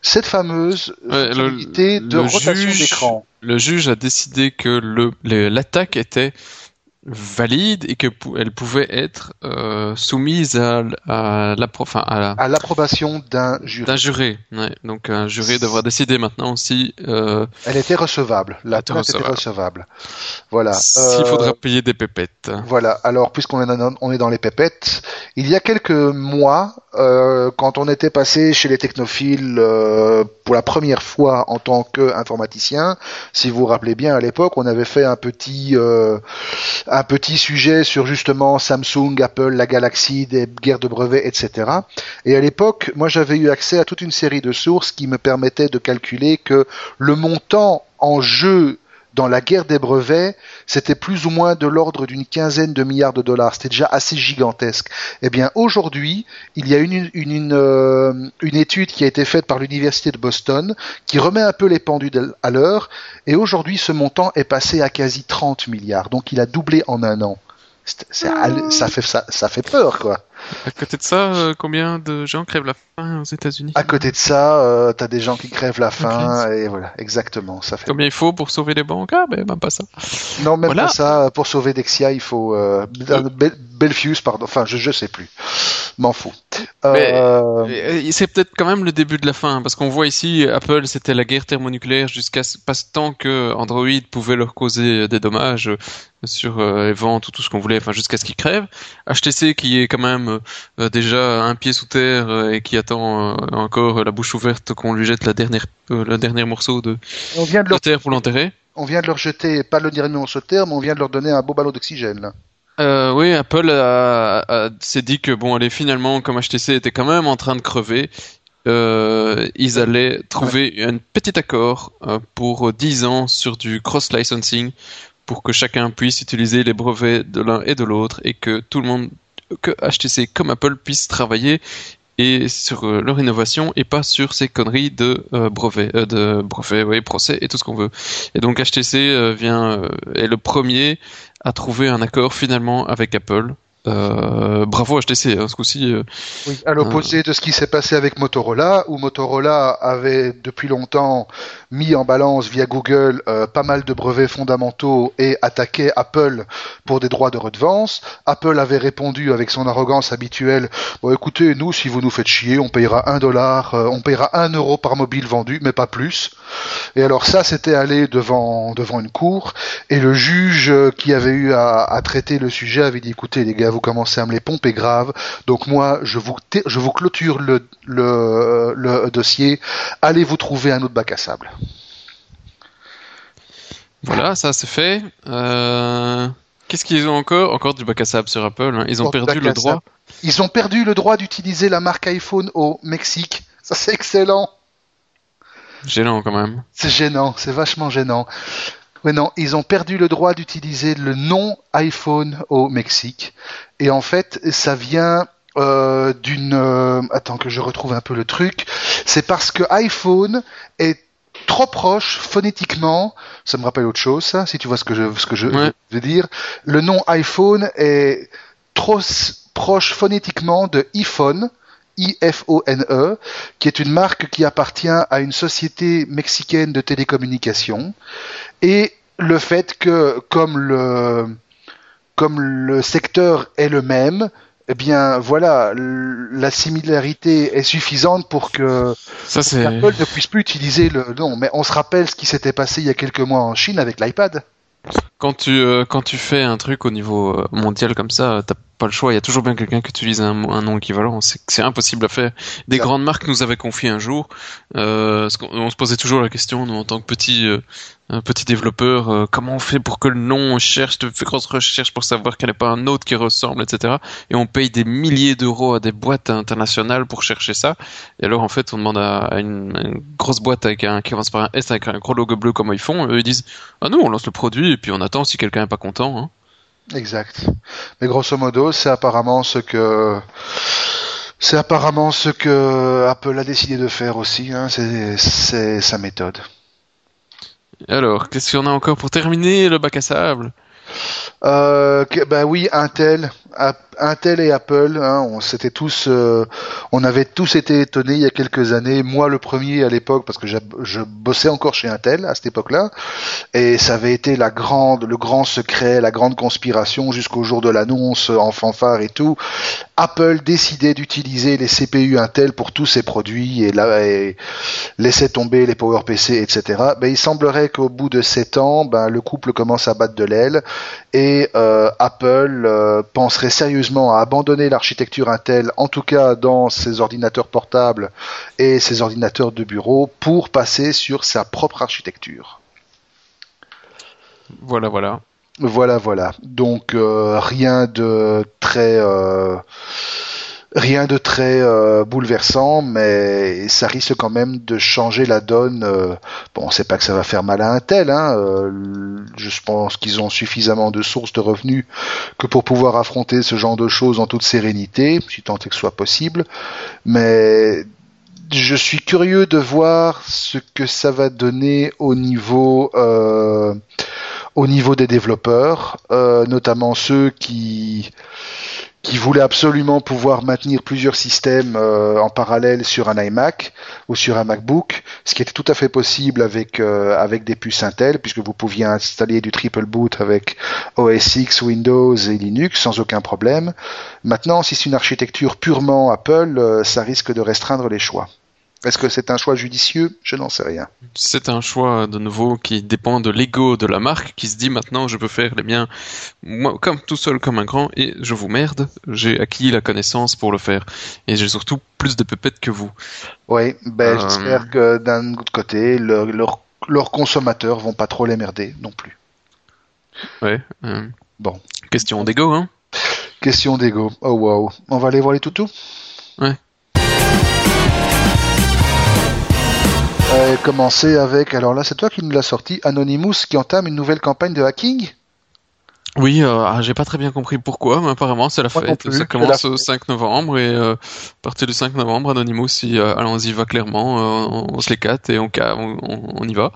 S1: cette fameuse
S2: Ouais, le-
S1: de
S2: le
S1: rotation d'écran.
S2: Le juge a décidé que l'attaque était valide et que pou- elle pouvait être euh, soumise à, à l'appro- enfin, à la-
S1: à l'approbation d'un jury.
S2: d'un juré. Ouais, donc un juré devra décider maintenant si euh,
S1: Elle était recevable. La plainte était
S2: recevable.
S1: Voilà.
S2: s'il
S1: Euh,
S2: faudra payer des pépettes.
S1: Voilà. Alors, puisqu'on est est dans les pépettes, il y a quelques mois, euh, quand on était passé chez les technophiles euh, pour la première fois en tant qu'informaticien, si vous vous rappelez bien, à l'époque, on avait fait un petit, euh, un petit sujet sur justement Samsung, Apple, la Galaxy, des guerres de brevets, etc. Et à l'époque, moi, j'avais eu accès à toute une série de sources qui me permettaient de calculer que le montant en jeu dans la guerre des brevets, c'était plus ou moins de l'ordre d'une quinzaine de milliards de dollars. C'était déjà assez gigantesque. Eh bien, aujourd'hui, il y a une, une, une, euh, une étude qui a été faite par l'université de Boston qui remet un peu les pendules à l'heure. Et aujourd'hui, ce montant est passé à quasi 30 milliards. Donc, il a doublé en un an. Hal- ça fait ça, ça fait peur quoi.
S2: À côté de ça, euh, combien de gens crèvent la faim aux États-Unis?
S1: À côté de ça, euh, t'as des gens qui crèvent la faim et voilà, exactement, ça fait.
S2: Combien il faut pour sauver les banques? Ah, ben, même pas ça.
S1: Non, même
S2: Voilà.
S1: pas ça. Pour sauver Dexia, il faut euh, Bel- Belfius, pardon. Enfin, je je sais plus. M'en fous. Euh,
S2: Euh, C'est peut-être quand même le début de la fin, parce qu'on voit ici, Apple, c'était la guerre thermonucléaire jusqu'à ce- temps que Android pouvait leur causer des dommages euh, sur euh, les ventes ou tout ce qu'on voulait, enfin jusqu'à ce qu'ils crèvent. HTC qui est quand même euh, déjà un pied sous terre euh, et qui attend euh, encore la bouche ouverte qu'on lui jette la dernière, euh, le dernier morceau de,
S1: on vient de
S2: de
S1: leur,
S2: terre pour l'enterrer.
S1: on vient de leur jeter pas le dernier sur terre, mais on vient de leur donner un beau ballon d'oxygène.
S2: Euh, oui, Apple a- a- s'est dit que bon, allez, finalement, comme HTC était quand même en train de crever, euh, ils allaient trouver un petit accord euh, pour 10 ans sur du cross-licensing pour que chacun puisse utiliser les brevets de l'un et de l'autre et que tout le monde, que HTC comme Apple puisse travailler et sur euh, leur innovation et pas sur ces conneries de euh, brevets, euh, de brevets, oui, procès et tout ce qu'on veut. Et donc HTC euh, vient est le premier à trouver un accord finalement avec Apple. Euh, bravo HTC, hein, ce coup-ci. euh,
S1: Oui, à l'opposé de ce qui s'est passé avec Motorola, où Motorola avait depuis longtemps mis en balance via Google euh, pas mal de brevets fondamentaux et attaquait Apple pour des droits de redevance. Apple avait répondu avec son arrogance habituelle bon, écoutez, nous, si vous nous faites chier, on payera un dollar, euh, on payera un euro par mobile vendu, mais pas plus. Et alors ça, c'était aller devant devant une cour, et le juge euh, qui avait eu à, à traiter le sujet avait dit écoutez les gars, vous commencez à me les pomper grave, donc moi je vous je vous clôture le le, le dossier, allez vous trouver un autre bac à sable.
S2: Voilà, ça c'est fait. Euh, Qu'est-ce qu'ils ont encore? Encore du bac à sable sur Apple. hein. Ils ont
S1: Encore
S2: perdu le droit.
S1: Ils ont perdu le droit d'utiliser la marque iPhone au Mexique. Ça c'est excellent.
S2: Gênant quand même.
S1: C'est gênant, c'est vachement gênant. Oui, non, ils ont perdu le droit d'utiliser le nom iPhone au Mexique. Et en fait, ça vient euh, d'une... Euh, attends que je retrouve un peu le truc. C'est parce que iPhone est trop proche phonétiquement. Ça me rappelle autre chose, ça, si tu vois ce que je, ce que je veux dire. Le nom iPhone est trop proche phonétiquement de iPhone IFONE, qui est une marque qui appartient à une société mexicaine de télécommunications, et le fait que comme le comme le secteur est le même, eh bien voilà, la similarité est suffisante pour que Apple ne puisse plus utiliser le nom. Mais on se rappelle ce qui s'était passé il y a quelques mois en Chine avec l'iPad.
S2: Quand tu euh, quand tu fais un truc au niveau euh, mondial comme ça, t'as pas le choix. Il y a toujours bien quelqu'un qui utilise un, un nom équivalent. C'est impossible à faire. Des grandes marques nous avaient confié un jour. Euh, on se posait toujours la question, nous en tant que petit euh, un petit développeur, euh, comment on fait pour que le nom cherche, de fait grosse recherche pour savoir qu'il n'y a pas un autre qui ressemble, etc. Et on paye des milliers d'euros à des boîtes internationales pour chercher ça. Et alors en fait, on demande à, une, grosse boîte avec un qui commence par un S avec un gros logo bleu comme ils font. Eux ils disent ah nous on lance le produit et puis on attend si quelqu'un n'est pas content. Hein.
S1: Exact. Mais grosso modo, c'est apparemment ce que c'est apparemment ce que Apple a décidé de faire aussi. Hein. C'est sa méthode.
S2: Alors, qu'est-ce qu'on a encore pour terminer le bac à sable?
S1: Euh, bah oui, Intel, Intel et Apple, hein, on s'était tous, euh, on avait tous été étonnés il y a quelques années. Moi, le premier à l'époque, parce que je bossais encore chez Intel à cette époque-là, et ça avait été la grande, le grand secret, la grande conspiration jusqu'au jour de l'annonce en fanfare et tout. Apple décidait d'utiliser les CPU Intel pour tous ses produits et, laissait tomber les PowerPC, etc. Ben, il semblerait qu'au bout de sept ans, ben, le couple commence à battre de l'aile et euh, Apple euh, penserait sérieusement à abandonner l'architecture Intel, en tout cas dans ses ordinateurs portables et ses ordinateurs de bureau, pour passer sur sa propre architecture.
S2: Voilà, voilà.
S1: Voilà, voilà. Donc euh, rien de très rien de très euh, bouleversant, mais ça risque quand même de changer la donne. Euh, bon, c'est pas que ça va faire mal à un tel. Hein, euh, je pense qu'ils ont suffisamment de sources de revenus que pour pouvoir affronter ce genre de choses en toute sérénité, si tant est que ce soit possible. Mais je suis curieux de voir ce que ça va donner au niveau au niveau des développeurs, notamment ceux qui qui voulait absolument pouvoir maintenir plusieurs systèmes euh, en parallèle sur un iMac ou sur un MacBook, ce qui était tout à fait possible avec euh, avec des puces Intel, puisque vous pouviez installer du triple boot avec OS X, Windows et Linux sans aucun problème. Maintenant, si c'est une architecture purement Apple, euh, ça risque de restreindre les choix. Est-ce que c'est un choix judicieux? Je n'en sais rien.
S2: C'est un choix de nouveau qui dépend de l'ego de la marque qui se dit maintenant je peux faire les biens moi comme tout seul comme un grand et je vous merde, j'ai acquis la connaissance pour le faire et j'ai surtout plus de pépettes que vous.
S1: Oui, ben euh, j'espère que d'un autre côté leurs consommateurs vont pas trop les merder non plus.
S2: Ouais. Euh, bon. Question d'ego hein.
S1: Question d'ego. Oh wow. On va aller voir les toutous?
S2: Ouais.
S1: Euh, commencer avec, alors là c'est toi qui nous l'as sorti, Anonymous qui entame une nouvelle campagne de hacking?
S2: Oui, euh, ah, j'ai pas très bien compris pourquoi, mais apparemment c'est la fête. Ça commence au 5 novembre et euh, à partir du 5 novembre, Anonymous, si, euh, allons-y va clairement, euh, on, se l'écate et on, on, on, y va.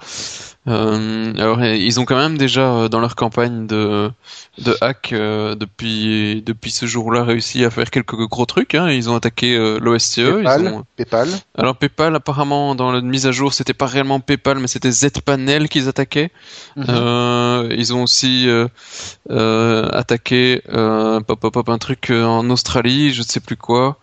S2: Euh, alors ils ont quand même déjà euh, dans leur campagne de de hack euh, depuis depuis ce jour-là réussi à faire quelques gros trucs. Hein. Ils ont attaqué euh, l'OSCE.
S1: PayPal, PayPal.
S2: Alors PayPal apparemment dans la mise à jour c'était pas réellement PayPal mais c'était Zpanel qu'ils attaquaient. Mhm. ils ont aussi attaqué pop pop pop un truc en Australie, je ne sais plus quoi.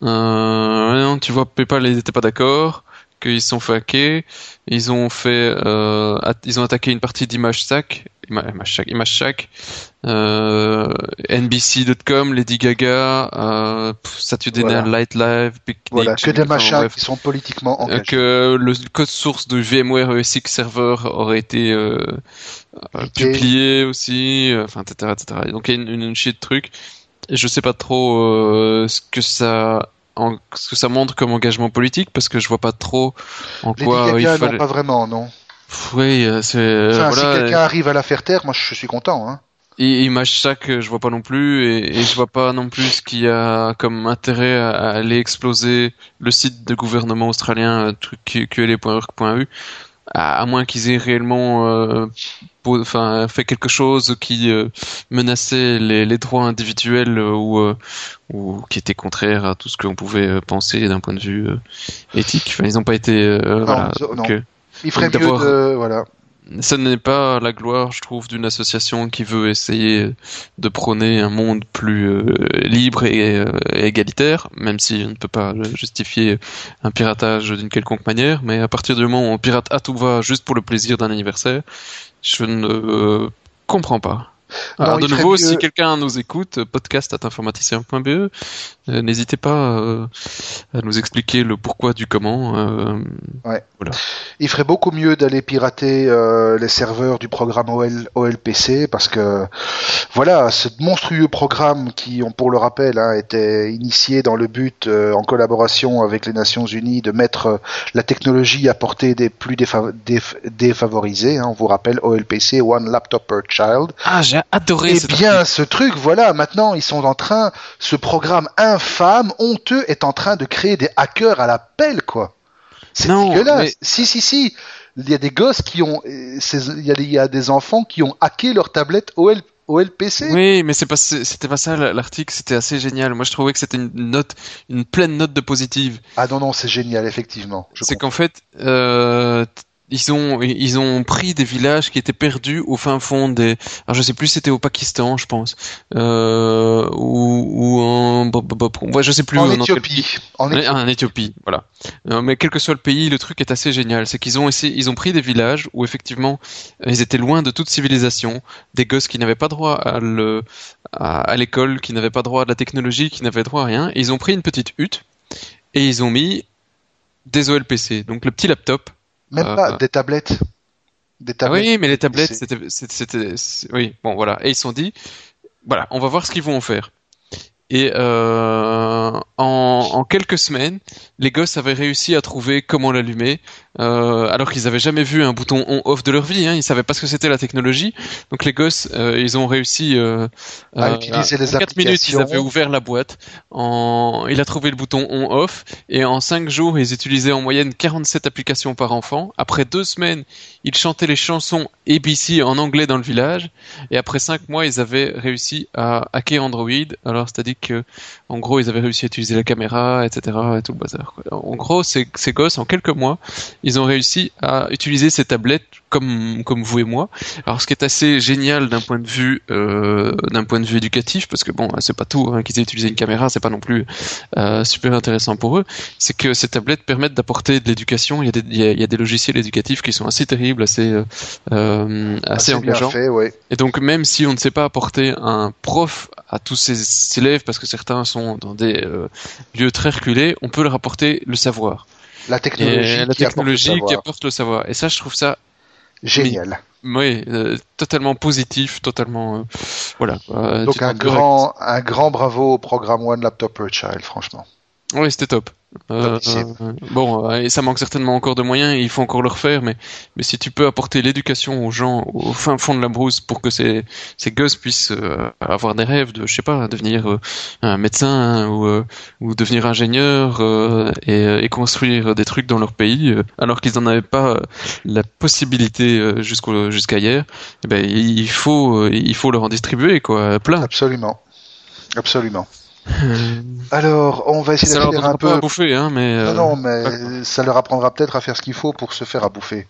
S2: tu vois PayPal ils étaient pas d'accord qu'ils se sont fait hacker. Ils ont fait, euh, ils ont attaqué une partie d'ImageStack, ImageShack, euh, NBC.com, Lady Gaga, euh, Saturday Night Light Live,
S1: Picnic. Voilà, que des machins qui sont politiquement engagés.
S2: Que le code source de VMware ESX Server aurait été euh, publié aussi, euh, enfin, etc., etc. Donc il y a une, une, de trucs. Et je sais pas trop euh, ce que ça en, ce que ça montre comme engagement politique parce que je vois pas trop en quoi
S1: Gaga,
S2: il
S1: non,
S2: fallait.
S1: pas vraiment, non.
S2: Oui, euh, c'est
S1: Enfin,
S2: voilà.
S1: si quelqu'un arrive à la faire taire, moi je suis content. Hein.
S2: Image Sac, je vois pas non plus, et, et je vois pas non plus ce qu'il y a comme intérêt à, aller exploser le site de gouvernement australien, euh, truc qla.org.eu, à, à moins qu'ils aient réellement euh, enfin, fait quelque chose qui euh, menaçait les, les droits individuels euh, ou, euh, ou qui était contraire à tout ce qu'on pouvait euh, penser d'un point de vue euh, éthique. Enfin, ils n'ont pas été... euh, voilà.
S1: non.
S2: Donc, euh,
S1: Il ferait
S2: Donc
S1: mieux de... Voilà.
S2: Ce n'est pas la gloire, je trouve, d'une association qui veut essayer de prôner un monde plus euh, libre et, euh, et égalitaire, même si on ne peut pas justifier un piratage d'une quelconque manière. Mais à partir du moment où on pirate à tout va juste pour le plaisir d'un anniversaire, je ne euh, comprends pas. Alors,
S1: il
S2: de nouveau,
S1: mieux-
S2: si quelqu'un nous écoute, podcast@informaticien.be, euh, n'hésitez pas euh, à nous expliquer le pourquoi du comment. euh,
S1: Il ferait beaucoup mieux d'aller pirater euh, les serveurs du programme OL, OLPC parce que voilà, ce monstrueux programme qui, on, pour le rappel, hein, était initié dans le but, en collaboration avec les Nations Unies, de mettre la technologie à portée des plus défa- déf- défavorisés. hein. on vous rappelle OLPC, One Laptop per Child.
S2: Ah, j'ai adoré
S1: Eh bien, ce truc, voilà, maintenant, ils sont en train, ce programme infâme, honteux, est en train de créer des hackers à la pelle, quoi. C'est dégueulasse.
S2: mais-
S1: Si, si, si. Il y a des gosses qui ont, euh, il y, a des- il y a des enfants qui ont hacké leur tablette OL, OLPC.
S2: Oui, mais c'est pas, c'était pas ça l'article, c'était assez génial. Moi, je trouvais que c'était une note, une pleine note de positive.
S1: Ah non, non, c'est génial, effectivement.
S2: C'est qu'en fait, euh, ils ont, ils ont pris des villages qui étaient perdus au fin fond des, alors je sais plus, c'était au Pakistan, je pense, euh, ou, ou en, ouais, je sais plus.
S1: en
S2: quel
S1: Éthiopie. En Éthiopie.
S2: en Éthiopie, voilà. Euh, mais quel que soit le pays, le truc est assez génial. C'est qu'ils ont essayé, ils ont pris des villages où effectivement ils étaient loin de toute civilisation, des gosses qui n'avaient pas droit à le, à, à l'école, qui n'avaient pas droit à de la technologie, qui n'avaient droit à rien. Et ils ont pris une petite hutte et ils ont mis des OLPC, donc le petit laptop.
S1: Même
S2: euh,
S1: pas des tablettes. Des
S2: Ah
S1: tablettes.
S2: oui, mais les tablettes, c'était, oui, bon, voilà. Et ils se sont dit, voilà, on va voir ce qu'ils vont en faire. Et euh, en, en quelques semaines, les gosses avaient réussi à trouver comment l'allumer, euh, alors qu'ils avaient jamais vu un bouton on/off de leur vie. Hein, ils savaient pas ce que c'était la technologie. Donc les gosses, euh, ils ont réussi. Euh,
S1: À
S2: euh,
S1: utiliser les
S2: en 4 minutes, ils avaient ouvert la boîte. En, il a trouvé le bouton on/off et en 5 jours, ils utilisaient en moyenne 47 applications par enfant. Après deux semaines, ils chantaient les chansons ABC en anglais dans le village. Et après 5 mois, ils avaient réussi à hacker Android. Alors, c'est-à-dire que, en gros, ils avaient réussi à utiliser la caméra, etc. et tout le bazar. En gros, ces, ces gosses, en quelques mois, ils ont réussi à utiliser ces tablettes comme, comme vous et moi. Alors, ce qui est assez génial d'un point de vue, euh, d'un point de vue éducatif, parce que bon, c'est pas tout, hein, qu'ils aient utilisé une caméra, c'est pas non plus euh, super intéressant pour eux. C'est que ces tablettes permettent d'apporter de l'éducation. Il y a des, il y a, il y a des logiciels éducatifs qui sont assez terribles, assez, euh, assez,
S1: Assez
S2: engageants.
S1: fait, ouais.
S2: Et donc même si on ne sait pas apporter un prof à tous ces élèves, parce que certains sont dans des lieux très reculés, on peut leur apporter le savoir.
S1: La technologie, qui apporte le savoir.
S2: Et ça, je trouve ça,
S1: Génial.
S2: oui, euh, totalement positif, totalement, euh, voilà. quoi.
S1: Donc un grand, un grand bravo au programme One Laptop per Child, franchement.
S2: Oui, c'était top. Euh, euh, bon, euh, et ça manque certainement encore de moyens, et il faut encore le refaire, mais, mais si tu peux apporter l'éducation aux gens au fin fond de la brousse pour que ces, ces gosses puissent euh, avoir des rêves de, je sais pas, devenir euh, un médecin hein, ou, euh, ou devenir ingénieur euh, et, et construire des trucs dans leur pays, euh, alors qu'ils n'en avaient pas la possibilité jusqu'au jusqu'à hier, eh ben, il faut il faut leur en distribuer quoi, plein.
S1: Absolument. Absolument.
S2: Euh,
S1: Alors, on va essayer d'accélérer un
S2: pas
S1: peu.
S2: à bouffer, hein, mais
S1: Non,
S2: euh,
S1: non, mais ça leur apprendra peut-être à faire ce qu'il faut pour se faire à bouffer,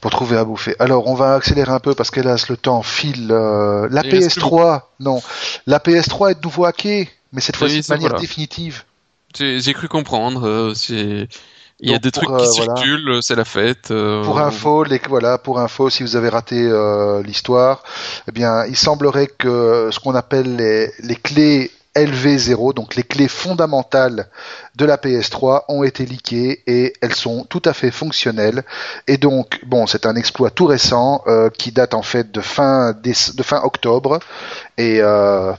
S1: pour trouver à bouffer. Alors, on va accélérer un peu parce qu'hélas, le temps file. euh, La
S2: Il reste
S1: PS3, non, la PS3 est de nouveau hackée, mais cette fois-ci de manière
S2: voilà.
S1: définitive.
S2: J'ai cru comprendre. euh, c'est- il y a
S1: Donc,
S2: des
S1: pour,
S2: trucs
S1: euh,
S2: qui
S1: voilà.
S2: circulent, euh, c'est la fête. euh,
S1: Pour info, les, voilà, pour info, si vous avez raté euh, l'histoire, eh bien, il semblerait que ce qu'on appelle les, les clés LV0, donc les clés fondamentales de la PS3, ont été leakées et elles sont tout à fait fonctionnelles. Et donc, bon, c'est un exploit tout récent euh, qui date en fait de fin, octobre. Euh,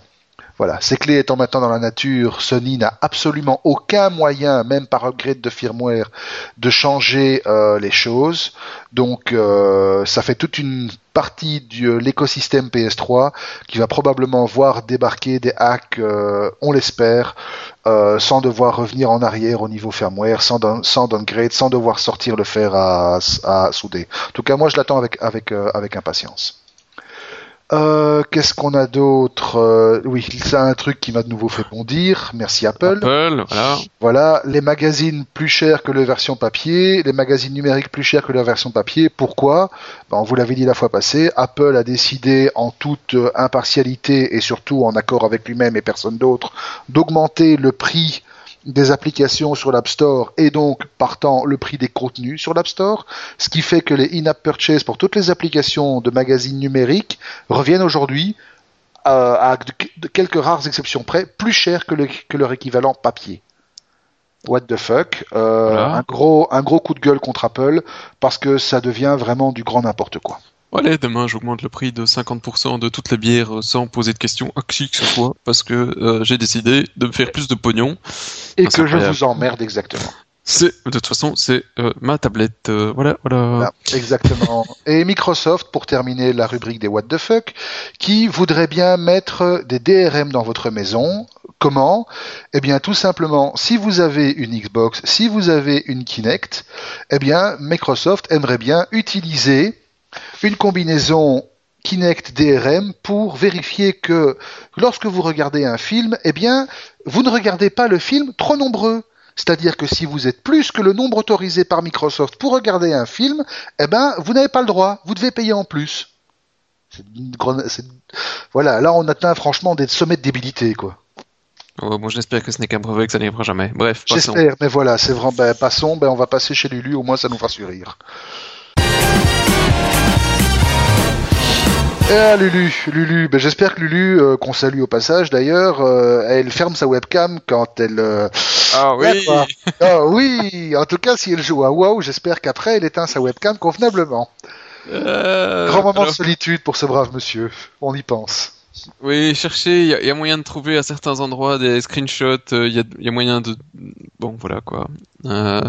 S1: Voilà, ces clés étant maintenant dans la nature, Sony n'a absolument aucun moyen, même par upgrade de firmware, de changer euh, les choses. Donc euh, ça fait toute une partie de l'écosystème PS3 qui va probablement voir débarquer des hacks, euh, on l'espère, sans devoir revenir en arrière au niveau firmware, sans, sans downgrade, sans devoir sortir le fer à, à souder. En tout cas, moi je l'attends avec, avec impatience. Euh, Qu'est-ce qu'on a d'autre Euh, Oui, c'est un truc qui m'a de nouveau fait bondir. Merci Apple.
S2: Apple, voilà.
S1: Voilà, les magazines plus chers que les versions papier, les magazines numériques plus chers que la version papier. Pourquoi? Ben, On vous l'avait dit la fois passée, Apple a décidé en toute euh, impartialité et surtout en accord avec lui-même et personne d'autre d'augmenter le prix des applications sur l'App Store et donc partant le prix des contenus sur l'App Store, ce qui fait que les in-app purchase pour toutes les applications de magazines numériques reviennent aujourd'hui euh, à de quelques rares exceptions près plus cher que, le- que leur équivalent papier. What the fuck Euh,
S2: Voilà.
S1: un gros un gros coup de gueule contre Apple parce que ça devient vraiment du grand n'importe quoi.
S2: Allez, demain j'augmente le prix de 50% de toutes les bières sans poser de questions à qui que ce soit parce que euh, j'ai décidé de me faire plus de pognon.
S1: Et
S2: Ah,
S1: que je vous emmerde exactement.
S2: C'est de toute façon c'est euh, ma tablette. euh, voilà, voilà.
S1: Voilà, exactement. Et Microsoft, pour terminer la rubrique des What the fuck, qui voudrait bien mettre des DRM dans votre maison. Comment? Eh bien, tout simplement, si vous avez une Xbox, si vous avez une Kinect, eh bien, Microsoft aimerait bien utiliser une combinaison Kinect DRM pour vérifier que lorsque vous regardez un film, eh bien, vous ne regardez pas le film trop nombreux. C'est-à-dire que si vous êtes plus que le nombre autorisé par Microsoft pour regarder un film, eh ben, vous n'avez pas le droit. Vous devez payer en plus. Une grande- Voilà, là, on atteint franchement des sommets de débilité, quoi.
S2: Oh, bon, j'espère que ce n'est qu'un brevet que ça n'arrivera jamais. Bref, passons.
S1: J'espère, mais voilà, c'est vraiment, ben, passons, ben, on va passer chez Lulu, au moins ça nous fera sourire. Ah, Lulu, Lulu, ben, j'espère que Lulu, euh, qu'on salue au passage d'ailleurs, euh, elle ferme sa webcam quand elle... euh,
S2: Ah oui.
S1: Ah oui, en tout cas, si elle joue à WoW, j'espère qu'après, elle éteint sa webcam convenablement.
S2: Euh,
S1: Grand moment
S2: alors,
S1: de solitude pour ce brave monsieur, on y pense.
S2: Oui, cherchez, il y, y a moyen de trouver à certains endroits des screenshots, euh, il y, y a moyen de... Bon, voilà quoi. Euh,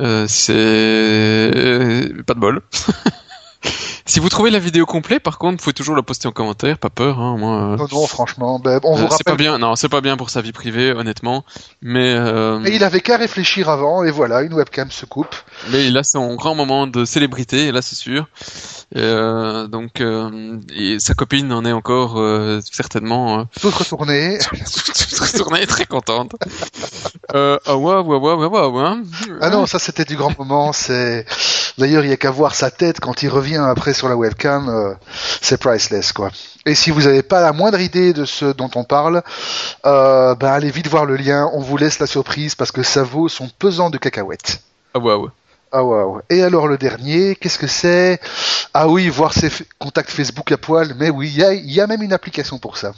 S2: euh, c'est... Pas de bol. si vous trouvez la vidéo complète, par contre, vous pouvez toujours la poster en commentaire, pas peur, hein, moi... euh,
S1: Non, non, franchement, ben, on vous
S2: euh, c'est pas
S1: rappelle.
S2: bien, non, c'est pas bien pour sa vie privée, honnêtement, mais... euh,
S1: Et il avait qu'à réfléchir avant, et voilà, une webcam se coupe.
S2: Mais là, c'est un grand moment de célébrité, et là, c'est sûr. Et, donc, et sa copine en est encore certainement
S1: Toute retournée.
S2: toute retournée très contente. Euh, ah ouais, ouais, ouais, ouais, ouais, ouais.
S1: Ah non, ça c'était du grand moment. C'est d'ailleurs il y a qu'à voir sa tête quand il revient après sur la webcam. euh, c'est priceless quoi. Et si vous n'avez pas la moindre idée de ce dont on parle, euh, ben allez vite voir le lien. On vous laisse la surprise parce que ça vaut son pesant de cacahuètes.
S2: Ah ouais, ouais.
S1: Ah waouh. Et alors le dernier, qu'est-ce que c'est? Ah oui, voir ses contacts Facebook à poil. Mais oui, il y y a même une application pour ça.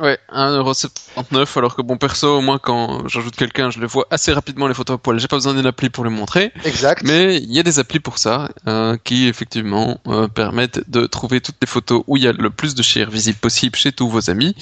S2: Ouais, 1,79€, alors que bon, perso, moi, quand j'ajoute quelqu'un, je le vois assez rapidement les photos à poil. J'ai pas besoin d'une appli pour le montrer.
S1: Exact.
S2: Mais il y a des applis pour ça, euh, qui effectivement euh, permettent de trouver toutes les photos où il y a le plus de chair visible possible chez tous vos amis,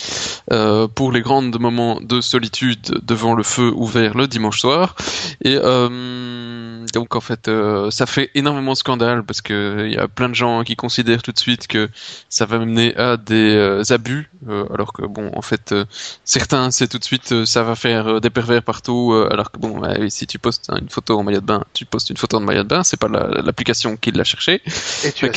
S2: euh, pour les grands moments de solitude devant le feu ouvert le dimanche soir. Et euh, donc en fait, euh, ça fait énormément de scandale parce que il y a plein de gens qui considèrent tout de suite que ça va mener à des euh, abus, euh, alors que bon, en fait, euh, certains c'est tout de suite euh, ça va faire euh, des pervers partout, euh, alors que bon, bah, si tu postes hein, une photo en maillot de bain, tu postes une photo en maillot de bain, c'est pas la- l'application qui l'a cherché,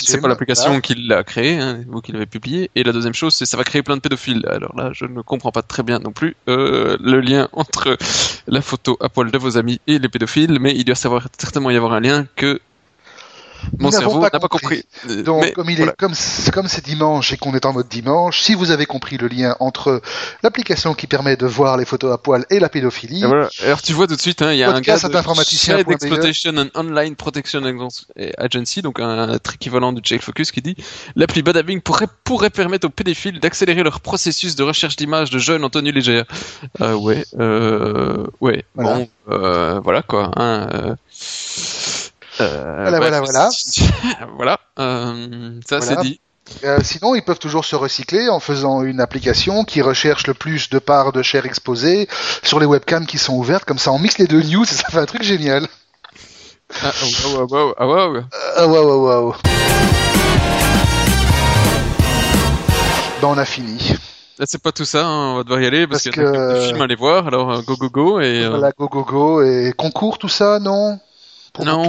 S2: c'est pas l'application qui l'a créé, hein, vous qui l'avez publié. Et la deuxième chose, c'est ça va créer plein de pédophiles. Alors là, je ne comprends pas très bien non plus le lien entre la photo à poil de vos amis et les pédophiles, mais il doit savoir certainement y avoir un lien que mon cerveau n'a pas
S1: compris.
S2: compris. Euh,
S1: Donc,
S2: mais
S1: comme il
S2: voilà.
S1: est, comme, c'est- comme c'est dimanche et qu'on est en mode dimanche, si vous avez compris le lien entre l'application qui permet de voir les photos à poil et la pédophilie,
S2: Et voilà. Alors tu vois tout de suite, hein, il y a un gars de
S1: informaticien BE.
S2: Exploitation and Online Protection Agency, donc un autre équivalent du Jail Focus, qui dit l'appli Badabing pourrait pourrait permettre aux pédophiles d'accélérer leur processus de recherche d'images de jeunes en tenue légère. Euh, ouais, euh, ouais,
S1: Voilà.
S2: bon, euh, voilà quoi. Hein, euh,
S1: Voilà,
S2: bref,
S1: voilà, voilà.
S2: voilà, euh, ça
S1: Voilà.
S2: c'est dit.
S1: Euh, sinon, ils peuvent toujours se recycler en faisant une application qui recherche le plus de parts de chair exposées sur les webcams qui sont ouvertes. Comme ça, on mixe les deux news et ça fait un truc génial.
S2: Ah, ah.
S1: Ah, wow, wow, wow. Ben, on a fini.
S2: C'est pas tout ça, hein, on va devoir y aller parce,
S1: Parce
S2: qu'il y a
S1: que-
S2: des films à aller voir. Alors euh, go go go et euh,
S1: Voilà, go, go, go. Et concours, tout ça, non? Pour
S2: non,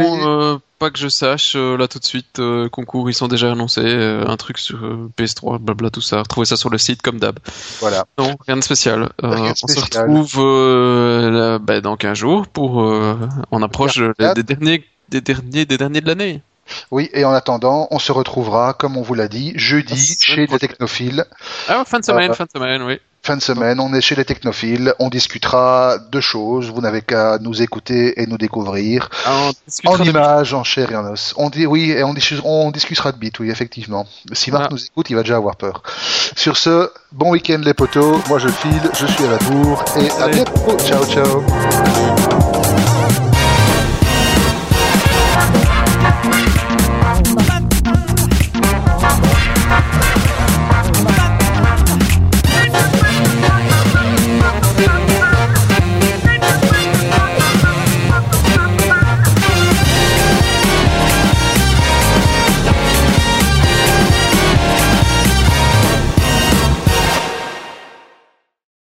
S2: euh, pas que je sache euh, là tout de suite. euh, concours, ils sont déjà annoncés. euh, un truc sur euh, PS3, blabla tout ça. Retrouvez ça sur le site comme d'hab.
S1: Voilà.
S2: Non, rien de spécial. Euh,
S1: Rien de
S2: On se retrouve euh, là, bah, dans 15 jours pour. euh, on approche des derniers, des derniers, des derniers de l'année.
S1: Oui, et en attendant, on se retrouvera, comme on vous l'a dit, jeudi chez les technophiles.
S2: Ah, fin de semaine, fin de semaine, oui.
S1: Fin de semaine, on est chez les technophiles. On discutera de choses. Vous n'avez qu'à nous écouter et nous découvrir.
S2: Ah,
S1: En images, en chair et en os. On dit oui, et on, dis- on discutera de bit, oui, effectivement. Si Marc
S2: Ah.
S1: nous écoute, il va déjà avoir peur. Sur ce, bon week-end les potos. Moi je file, je suis à la bourre et à bientôt. Ciao, ciao.